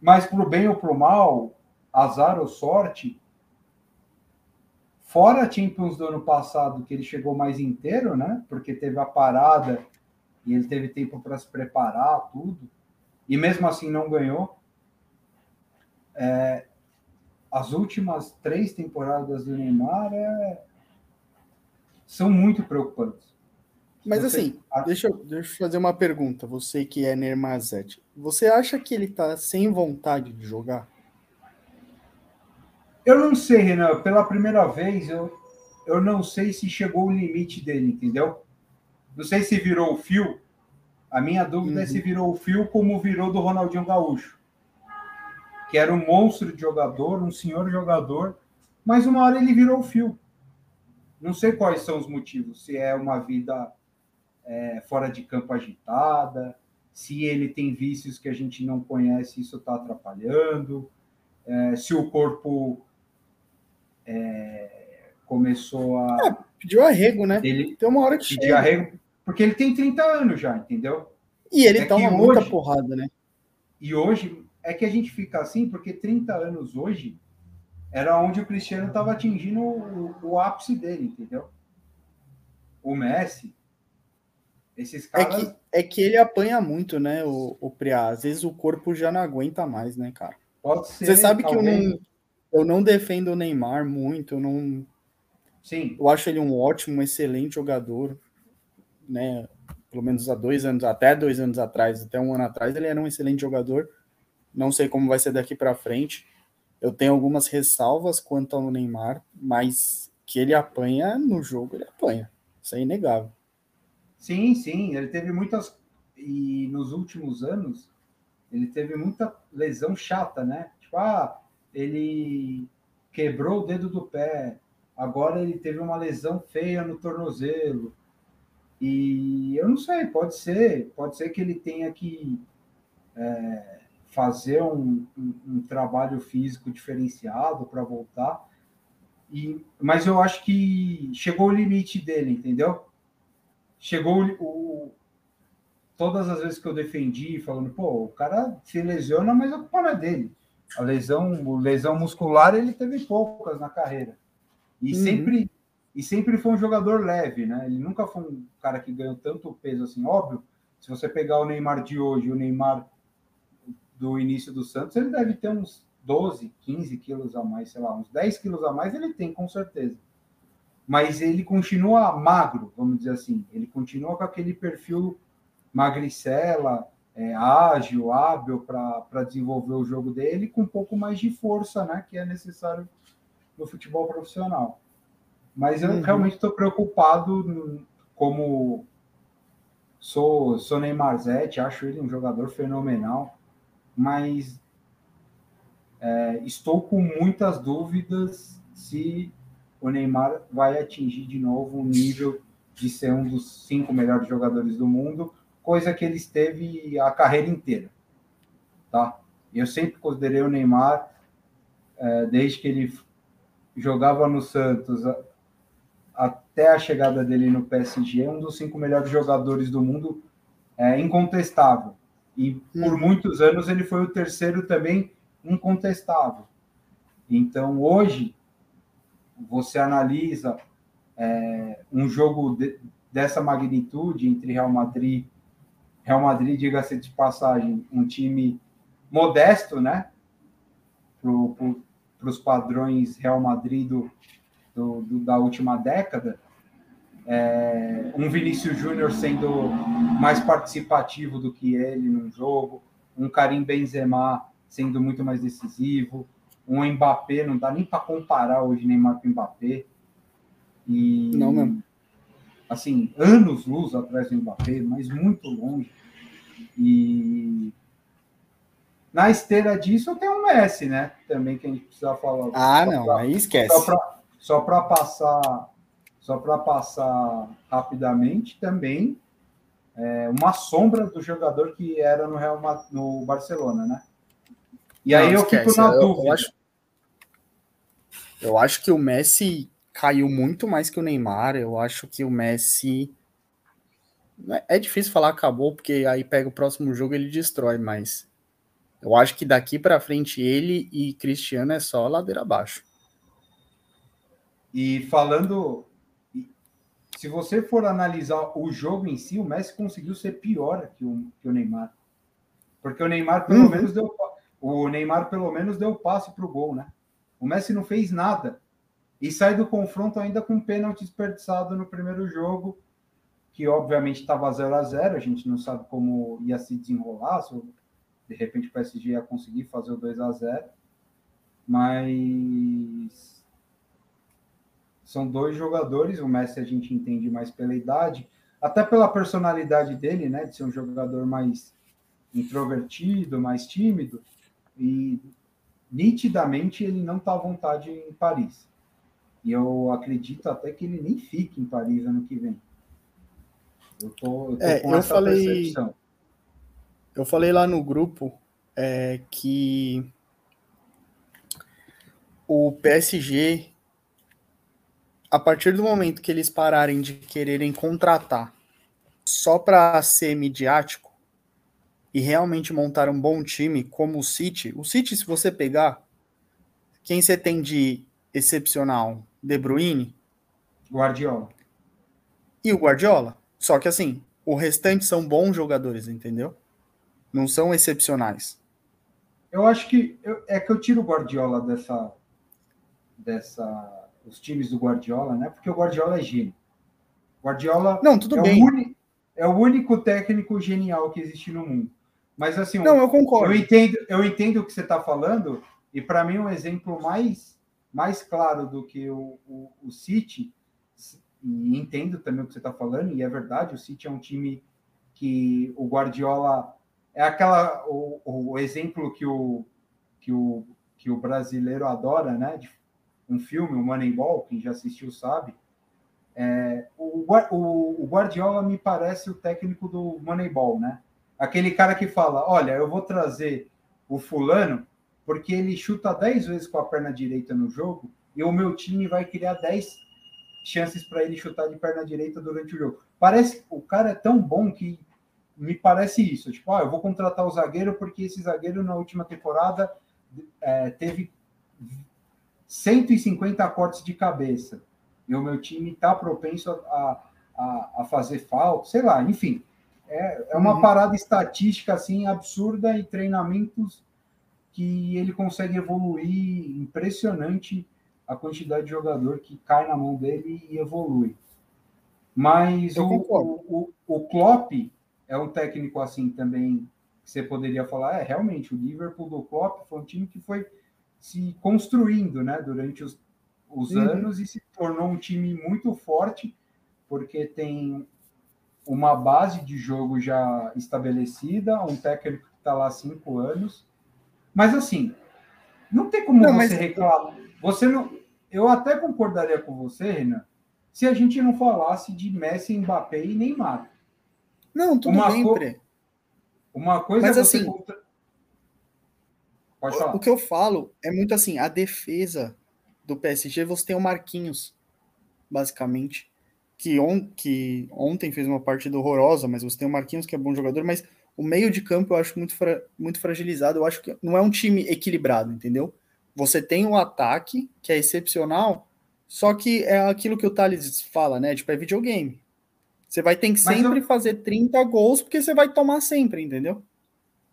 Mas pro bem ou pro mal, azar ou sorte, fora a Champions do ano passado, que ele chegou mais inteiro, né? Porque teve a parada e ele teve tempo para se preparar, tudo. E mesmo assim não ganhou. É, as últimas três temporadas do Neymar é, são muito preocupantes. Mas você, assim, deixa, eu, deixa eu fazer uma pergunta. Você que é Neymarzete, você acha que ele está sem vontade de jogar? Eu não sei, Renan. Pela primeira vez, eu, eu não sei se chegou o limite dele, entendeu? Não sei se virou o fio. A minha dúvida uhum. é se uhum. virou o fio como virou do Ronaldinho Gaúcho. Que era um monstro de jogador, um senhor jogador, mas uma hora ele virou o fio. Não sei quais são os motivos. Se é uma vida é, fora de campo agitada, se ele tem vícios que a gente não conhece, isso está atrapalhando, é, se o corpo é, começou a. É, pediu arrego, né? Ele tem uma hora que pediu chega. arrego, porque ele tem 30 anos já, entendeu? E ele é toma muita hoje, porrada, né? E hoje é que a gente fica assim, porque 30 anos hoje era onde o Cristiano estava atingindo o, o, ápice dele, entendeu? O Messi, esses caras. É que, é que ele apanha muito, né, o, o Priá? Às vezes o corpo já não aguenta mais, né, cara? Pode ser. Você sabe que eu não, eu não defendo o Neymar muito, eu não. Sim. Eu acho ele um ótimo, excelente jogador, né? Pelo menos há dois anos, até dois anos atrás, até um ano atrás, ele era um excelente jogador. Não sei como vai ser daqui para frente. Eu tenho algumas ressalvas quanto ao Neymar, mas que ele apanha no jogo, ele apanha. Isso é inegável. Sim, sim, ele teve muitas e nos últimos anos ele teve muita lesão chata, né? Tipo, ah, ele quebrou o dedo do pé, agora ele teve uma lesão feia no tornozelo. E eu não sei, pode ser, pode ser que ele tenha que é, fazer um, um, um, trabalho físico diferenciado para voltar. E, mas eu acho que chegou o limite dele, entendeu? Chegou o, o todas as vezes que eu defendi, falando, pô, o cara se lesiona, mas a culpa não é dele. A lesão, lesão muscular ele teve poucas na carreira. E uhum. sempre e sempre foi um jogador leve, né? Ele nunca foi um cara que ganhou tanto peso assim, óbvio. Se você pegar o Neymar de hoje, o Neymar do início do Santos, ele deve ter uns 12, 15 quilos a mais, sei lá, uns 10 quilos a mais ele tem, com certeza. Mas ele continua magro, vamos dizer assim. Ele continua com aquele perfil magricela, é, ágil, hábil para desenvolver o jogo dele, com um pouco mais de força, né? Que é necessário no futebol profissional. Mas eu uhum. realmente estou preocupado, como sou, sou Neymar Zete, acho ele um jogador fenomenal, mas é, estou com muitas dúvidas se o Neymar vai atingir de novo o nível de ser um dos cinco melhores jogadores do mundo, coisa que ele esteve a carreira inteira, tá? Eu sempre considerei o Neymar, é, desde que ele jogava no Santos até a chegada dele no PSG, um dos cinco melhores jogadores do mundo, é incontestável. E por hum. muitos anos ele foi o terceiro também incontestável. Então hoje você analisa é, um jogo de, dessa magnitude entre Real Madrid, Real Madrid, diga-se de passagem, um time modesto, né? Para os padrões Real Madrid do, do, do, da última década, é, um Vinícius Júnior sendo mais participativo do que ele no jogo, um Karim Benzema sendo muito mais decisivo, um Mbappé, não dá nem para comparar hoje Neymar com Mbappé, E, Não mesmo. Assim, anos luz atrás do Mbappé, mas muito longe. E na esteira disso tem o Messi, né? Também que a gente precisa falar. Ah, Só não, pra- aí esquece. Só para passar só para passar rapidamente também é uma sombra do jogador que era no Real no Barcelona, né? E aí Não, eu fico esquece. na Eu- dúvida. Eu acho, eu acho que o Messi caiu muito mais que o Neymar. Eu acho que o Messi. É é difícil falar acabou, porque aí pega o próximo jogo e ele destrói, mas eu acho que daqui pra frente ele e Cristiano é só ladeira abaixo. E falando, se você for analisar o jogo em si, o Messi conseguiu ser pior que o, que o Neymar. Porque o Neymar pelo Uhum. menos deu o Neymar pelo menos deu passe para o gol, né? O Messi não fez nada e sai do confronto ainda com um pênalti desperdiçado no primeiro jogo, que obviamente estava 0 a 0 a gente não sabe como ia se desenrolar, se de repente o PSG ia conseguir fazer o 2 a 0 mas são dois jogadores, o Messi a gente entende mais pela idade, até pela personalidade dele, né, de ser um jogador mais introvertido, mais tímido, e nitidamente ele não está à vontade em Paris. E eu acredito até que ele nem fique em Paris ano que vem. Eu tô, eu tô É, com eu essa falei- percepção. Eu falei lá no grupo é, que o PSG, a partir do momento que eles pararem de quererem contratar só para ser midiático e realmente montar um bom time, como o City, o City, se você pegar, quem você tem de excepcional? De Bruyne Guardiola. e o Guardiola. Só que assim, o restante são bons jogadores, entendeu? Não são excepcionais. Eu acho que eu- é que eu tiro o Guardiola dessa, dessa, os times do Guardiola, né? Porque o Guardiola é gênio. Guardiola Não, tudo é, bem. O é o único técnico genial que existe no mundo. Mas assim, Não, eu eu concordo. entendo, eu entendo o que você está falando e para mim um exemplo mais mais claro do que o, o, o City e entendo também o que você está falando e é verdade. O City é um time que o Guardiola é aquela o, o exemplo que o, que o que o brasileiro adora, né? De um filme, o Moneyball, quem já assistiu sabe. É, o, o, o Guardiola me parece o técnico do Moneyball, né? Aquele cara que fala: Olha, eu vou trazer o fulano porque ele chuta 10 vezes com a perna direita no jogo e o meu time vai criar 10 chances para ele chutar de perna direita durante o jogo. Parece o cara é tão bom que me parece isso. Tipo, ah, eu vou contratar o zagueiro porque esse zagueiro na última temporada é, teve 150 cortes de cabeça. E o meu time está propenso a, a, a fazer falta, sei lá, enfim. É, é uma Uhum. parada estatística assim absurda e treinamentos que ele consegue evoluir impressionante a quantidade de jogador que cai na mão dele e evolui. Mas o, o, o Klopp é um técnico assim também que você poderia falar, é realmente o Liverpool do Klopp foi um time que foi se construindo, né, durante os, os Uhum. anos e se tornou um time muito forte porque tem uma base de jogo já estabelecida, um técnico que está lá há cinco anos. Mas assim, não tem como Não, você mas- reclamar. Você não. Eu até concordaria com você, Renan, se a gente não falasse de Messi, Mbappé e Neymar. Não, tudo Uma bem, co-. Uma coisa Mas é você assim, contra- Pode falar. O que eu falo é muito assim, a defesa do PSG, você tem o Marquinhos, basicamente, que, on, que ontem fez uma partida horrorosa, mas você tem o Marquinhos, que é bom jogador, mas o meio de campo eu acho muito, fra, muito fragilizado, eu acho que não é um time equilibrado, entendeu? Você tem o ataque, que é excepcional, só que é aquilo que o Thales fala, né? Tipo, é videogame. Você vai ter que Mas sempre eu- fazer 30 gols, porque você vai tomar sempre, entendeu?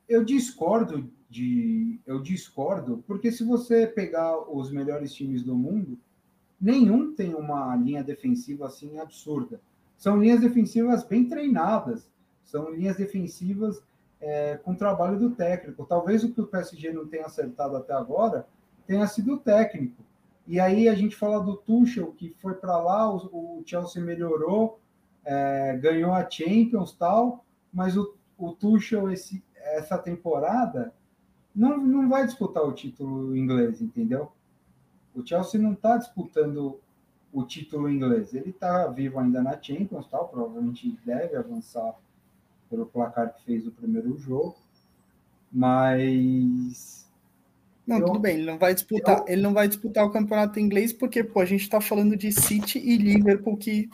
Eu discordo de. Eu discordo, porque se você pegar os melhores times do mundo, nenhum tem uma linha defensiva assim absurda. São linhas defensivas bem treinadas, são linhas defensivas é, com trabalho do técnico. Talvez o que o PSG não tenha acertado até agora tenha sido o técnico. E aí a gente fala do Tuchel, que foi para lá, o, o, Chelsea melhorou, é, ganhou a Champions tal, mas o, o Tuchel esse, essa temporada não, não vai disputar o título inglês, entendeu? O Chelsea não está disputando o título inglês. Ele está vivo ainda na Champions, tal, provavelmente deve avançar pelo placar que fez o primeiro jogo, mas não, eu, tudo bem, ele não vai disputar, eu, ele não vai disputar o campeonato inglês porque pô, a gente está falando de City e Liverpool que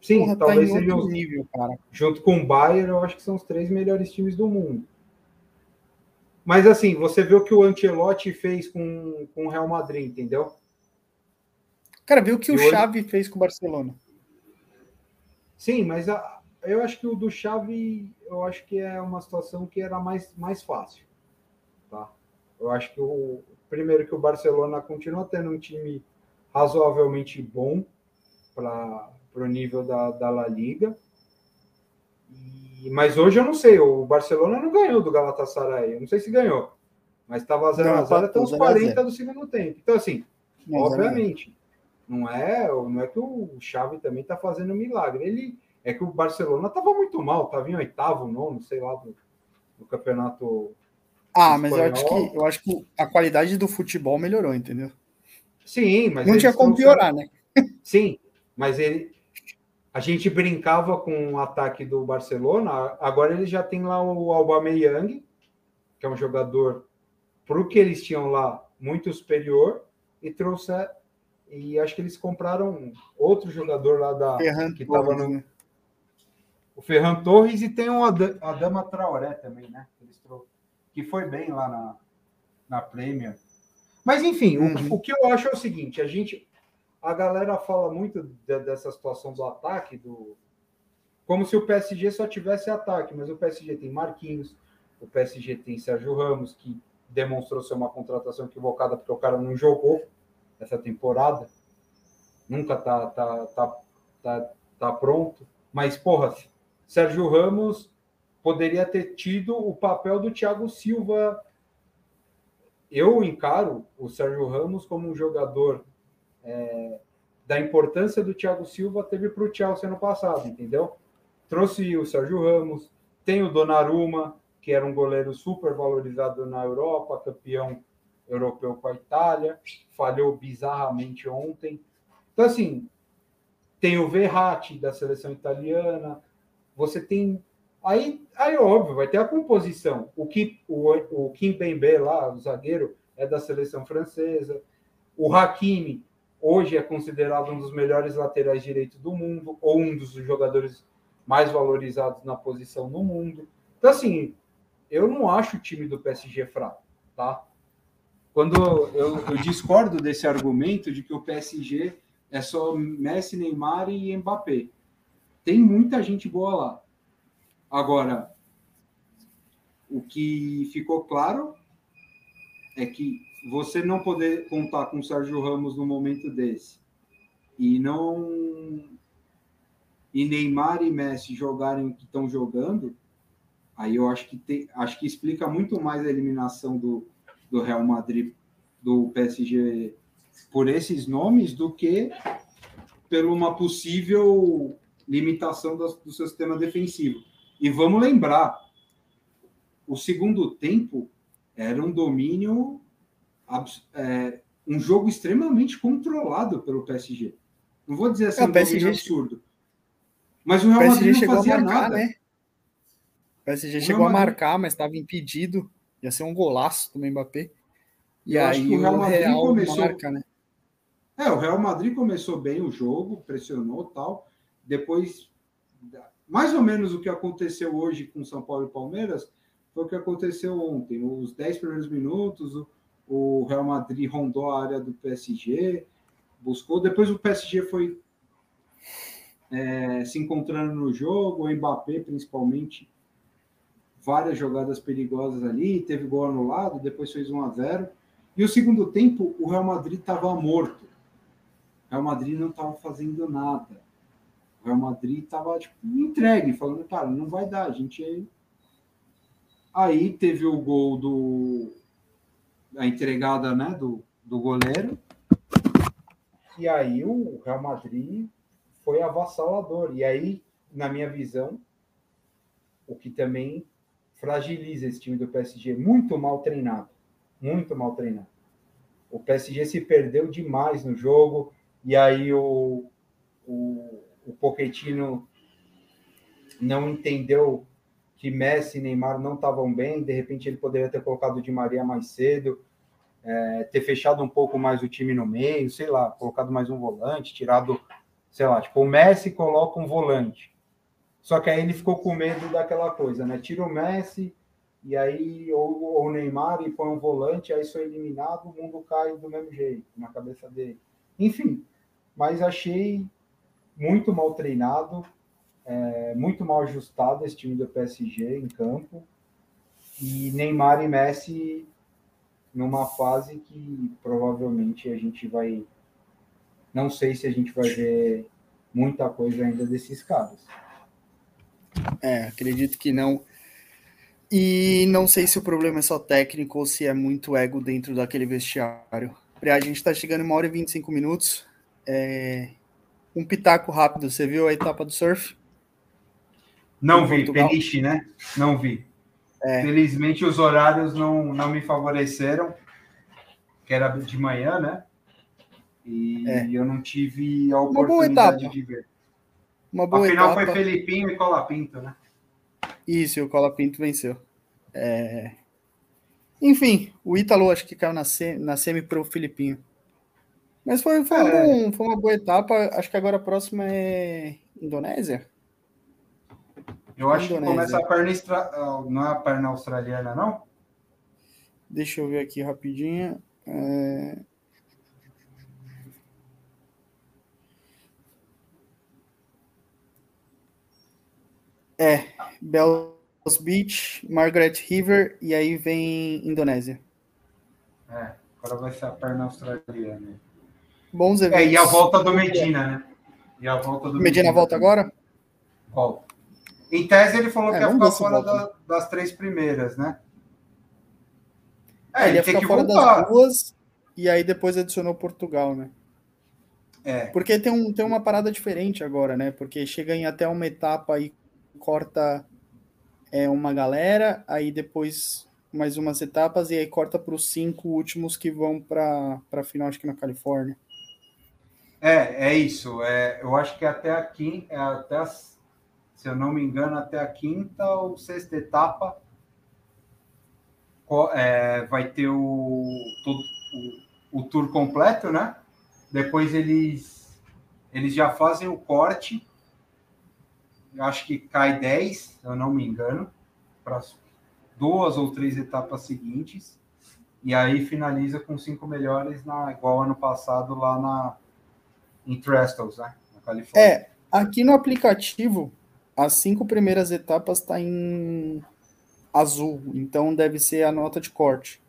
Sim, porra, talvez tá seja outro nível, cara. Junto com o Bayern, eu acho que são os três melhores times do mundo. Mas assim, você viu o que o Ancelotti fez com, com o Real Madrid, entendeu? Cara, viu o que e o hoje... Xavi fez com o Barcelona. Sim, mas a, eu acho que o do Xavi, eu acho que é uma situação que era mais, mais fácil. Tá? Eu acho que o primeiro que o Barcelona continua tendo um time razoavelmente bom para o nível da, da La Liga. E, mas hoje eu não sei, o Barcelona não ganhou do Galatasaray, eu não sei se ganhou, mas estava 0x0 até os 40 do segundo tempo. Então, assim, não, obviamente, não é, não é que o Xavi também está fazendo milagre. Ele é que o Barcelona estava muito mal, estava em oitavo, nono, sei lá, do, do campeonato ah, mas eu acho, que, eu acho que a qualidade do futebol melhorou, entendeu? Sim, mas. Não tinha como piorar, né? Sim, mas ele. A gente brincava com o ataque do Barcelona, agora ele já tem lá o Aubameyang, que é um jogador, para o que eles tinham lá, muito superior, e trouxe. E acho que eles compraram outro jogador lá da. Ferran que estava no. Né? O Ferran Torres e tem o Adama Traoré também, né? Que foi bem lá na, na Premier. Mas, enfim, uhum. o, o, que eu acho é o seguinte: a gente. A galera fala muito de, dessa situação do ataque, do como se o PSG só tivesse ataque, mas o PSG tem Marquinhos, o PSG tem Sérgio Ramos, que demonstrou ser uma contratação equivocada porque o cara não jogou essa temporada. Nunca tá, tá, tá, tá, tá pronto. Mas, porra, Sérgio Ramos poderia ter tido o papel do Thiago Silva. Eu encaro o Sérgio Ramos como um jogador é, da importância do Thiago Silva teve para o Chelsea ano passado, entendeu? Trouxe o Sérgio Ramos, tem o Donnarumma, que era um goleiro super valorizado na Europa, campeão europeu com a Itália, falhou bizarramente ontem. Então, assim, tem o Verratti da seleção italiana, você tem Aí, aí óbvio, vai ter a composição. O, Kim, o, o Kim Bembe lá, o zagueiro, é da seleção francesa. O Hakimi, hoje é considerado um dos melhores laterais direitos do mundo, ou um dos jogadores mais valorizados na posição no mundo. Então, assim, eu não acho o time do PSG fraco, tá? Quando eu, eu discordo desse argumento de que o PSG é só Messi, Neymar e Mbappé. Tem muita gente boa lá. Agora, o que ficou claro é que você não poder contar com o Sérgio Ramos no momento desse e não e Neymar e Messi jogarem o que estão jogando, aí eu acho que acho que explica muito mais a eliminação do, do Real Madrid do PSG por esses nomes do que por uma possível limitação do, do seu sistema defensivo. E vamos lembrar, o segundo tempo era um domínio, é, um jogo extremamente controlado pelo PSG. Não vou dizer assim, é, um PSG absurdo. Mas o Real o Madrid não fazia marcar, nada. Né? O PSG o chegou Madrid... a marcar, mas estava impedido. Ia ser um golaço do Mbappé. E Eu aí o Real Madrid Real começou... marca, né? É, o Real Madrid começou bem o jogo, pressionou tal. Depois mais ou menos o que aconteceu hoje com São Paulo e Palmeiras foi o que aconteceu ontem. Os 10 primeiros minutos, o Real Madrid rondou a área do PSG, buscou. Depois o PSG foi é, se encontrando no jogo, o Mbappé principalmente, várias jogadas perigosas ali, teve gol anulado, depois fez 1 a 0 E o segundo tempo, o Real Madrid estava morto. O Real Madrid não estava fazendo nada. Real Madrid estava tipo, entregue, falando, cara, não vai dar, a gente aí. Aí teve o gol do. A entregada né, do, do goleiro. e aí o Real Madrid foi avassalador. E aí, na minha visão, o que também fragiliza esse time do PSG, muito mal treinado, muito mal treinado. O PSG se perdeu demais no jogo, e aí o, o, o Pochettino não entendeu que Messi e Neymar não estavam bem, de repente ele poderia ter colocado o Di Maria mais cedo, é, ter fechado um pouco mais o time no meio, sei lá, colocado mais um volante, tirado, sei lá, tipo, o Messi coloca um volante. Só que aí ele ficou com medo daquela coisa, né? Tira o Messi e aí ou, o Neymar e põe um volante, aí sou eliminado, o mundo cai do mesmo jeito na cabeça dele. Enfim, mas achei muito mal treinado, é, muito mal ajustado esse time do PSG em campo. E Neymar e Messi numa fase que provavelmente a gente vai. Não sei se a gente vai ver muita coisa ainda desses caras. É, acredito que não. E não sei se o problema é só técnico ou se é muito ego dentro daquele vestiário. A gente está chegando em uma hora e 25 minutos. É... Um pitaco rápido. Você viu a etapa do surf? Não vi, Peniche, né? Não vi. É. Felizmente os horários não, não me favoreceram, que era de manhã, né? E é. eu não tive a oportunidade de ver. Uma boa Afinal etapa. foi Felipinho e Colapinto, né? Isso, o Colapinto venceu. É... Enfim, o Ítalo acho que caiu na, semi, na semi pro Filipinho. Mas foi, foi, é. um, foi uma boa etapa. Acho que agora a próxima é Indonésia. Eu acho Indonésia. que começa a perna extra... não é a perna australiana, não? Deixa eu ver aqui rapidinho. É... É, Bells Beach, Margaret River e aí vem Indonésia. É, agora vai ser a perna australiana. Bons eventos. É, e a volta do Medina, né? E a volta do Medina. Medina volta agora? Volta. Em tese, ele falou é, que ia ficar fora da, das três primeiras, né? É, ele, ele ia ficar fora voltar. das duas e aí depois adicionou Portugal, né? É. Porque tem, um, tem uma parada diferente agora, né? Porque chega em até uma etapa aí corta é, uma galera, aí depois mais umas etapas, e aí corta para os cinco últimos que vão para a final, acho que na Califórnia. É, é isso. É, eu acho que até aqui, é até as, se eu não me engano, até a quinta ou sexta etapa é, vai ter o, todo, o, o tour completo, né? Depois eles, eles já fazem o corte acho que cai 10, se eu não me engano, para duas ou três etapas seguintes. E aí finaliza com cinco melhores, na, igual ano passado lá na, em Trestles, né? Na Califórnia. É, aqui no aplicativo, as cinco primeiras etapas tá em azul, então deve ser a nota de corte.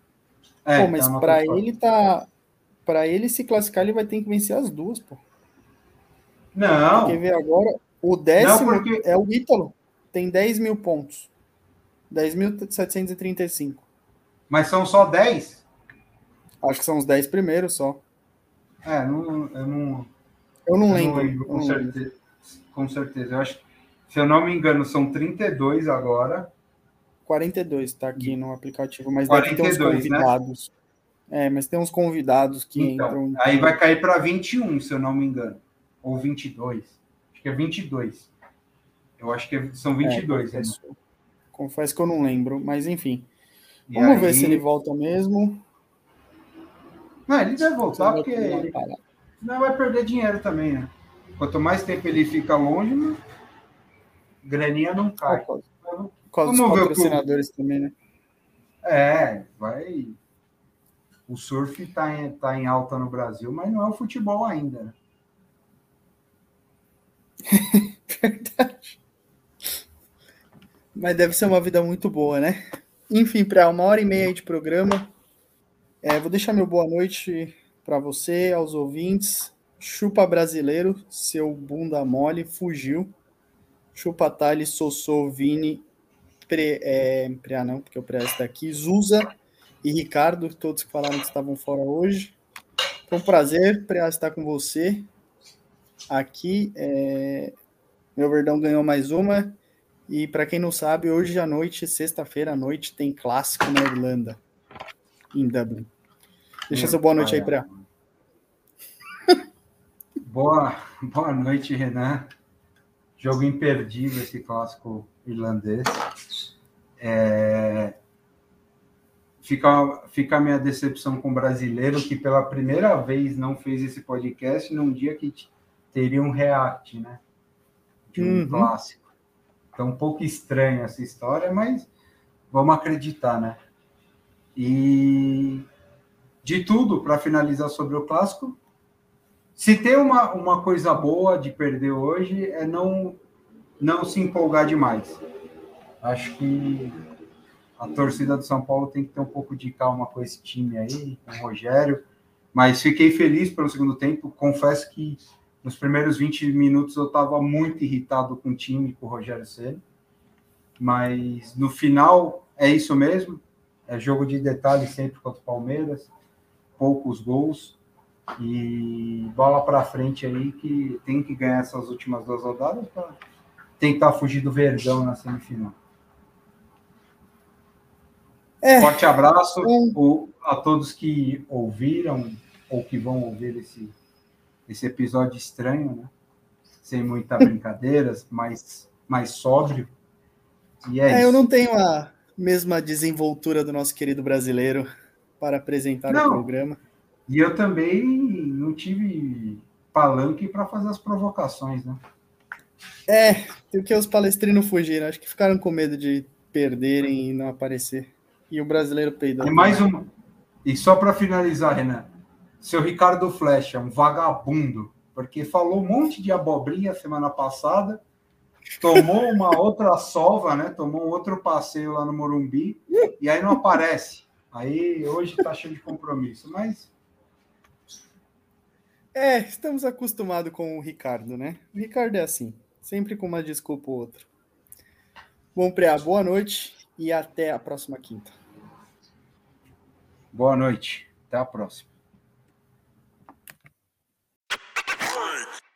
É, pô, mas tá para ele tá. Para ele se classificar, ele vai ter que vencer as duas, pô. Não. Quer ver agora? O décimo Não, porque... é o Ítalo, tem 10 mil pontos. 10.735. Mas são só 10? Acho que são os 10 primeiros só. É, não, eu não. Eu não eu lembro. Não lembro com, não certeza, lembro. com certeza. Eu acho se eu não me engano, são 32 agora. 42 tá aqui no aplicativo, mas 42, deve ter uns né? convidados. Né? É, mas tem uns convidados que então, entram. Aí vai cair para 21, se eu não me engano. Ou 22. Acho que é 22. Eu acho que é, são 22. É, confesso, né? confesso que eu não lembro, mas enfim. E Vamos aí... ver se ele volta mesmo. Não, ele deve voltar porque não vai perder dinheiro também, né? Quanto mais tempo ele fica longe, né? Graninha não cai. Com os patrocinadores também, né? É, vai. O surf está em, tá em alta no Brasil, mas não é o futebol ainda. Né? Verdade. Mas deve ser uma vida muito boa, né? Enfim, para uma hora e meia de programa, é, vou deixar meu boa noite para você, aos ouvintes. Chupa brasileiro, seu bunda mole, fugiu. Chupa Tali, Sossô, Vini, Pre, é, Preá não, porque o Preá está aqui, Zuza e Ricardo, todos que falaram que estavam fora hoje. Foi um prazer estar com você aqui. É... Meu Verdão ganhou mais uma. E para quem não sabe, hoje à noite, sexta-feira à noite, tem clássico na Irlanda, em Dublin. Deixa Meu seu boa noite aí para. Boa, boa noite, Renan. Jogo imperdível esse clássico irlandês. É... Fica, fica a minha decepção com o brasileiro que pela primeira vez não fez esse podcast num dia que teria um react, né? De um uhum. clássico. Então, um pouco estranha essa história, mas vamos acreditar, né? E de tudo, para finalizar sobre o clássico, se tem uma, uma coisa boa de perder hoje é não, não se empolgar demais. Acho que a torcida do São Paulo tem que ter um pouco de calma com esse time aí, com o Rogério. Mas fiquei feliz pelo segundo tempo. Confesso que nos primeiros 20 minutos eu estava muito irritado com o time, com o Rogério Ceni. Mas no final é isso mesmo. É jogo de detalhe sempre contra o Palmeiras. Poucos gols. E bola para frente aí que tem que ganhar essas últimas duas rodadas para tentar fugir do Verdão na semifinal. É. Forte abraço a todos que ouviram ou que vão ouvir esse, esse episódio estranho, né? Sem muita brincadeiras, mais, mais sóbrio. E é, é eu não tenho a mesma desenvoltura do nosso querido brasileiro para apresentar não. o programa. E eu também não tive palanque para fazer as provocações, né? É, o que os palestrinos fugiram. Acho que ficaram com medo de perderem e não aparecer. E o brasileiro peidando. E mais uma. E só para finalizar, Renan. Seu Ricardo Flecha, um vagabundo, porque falou um monte de abobrinha semana passada, tomou uma outra sova, né? Tomou outro passeio lá no Morumbi, e aí não aparece. Aí hoje tá cheio de compromisso, mas é, estamos acostumados com o Ricardo, né? O Ricardo é assim, sempre com uma desculpa ou outra. Bom, Preá, boa noite e até a próxima quinta. Boa noite, até a próxima.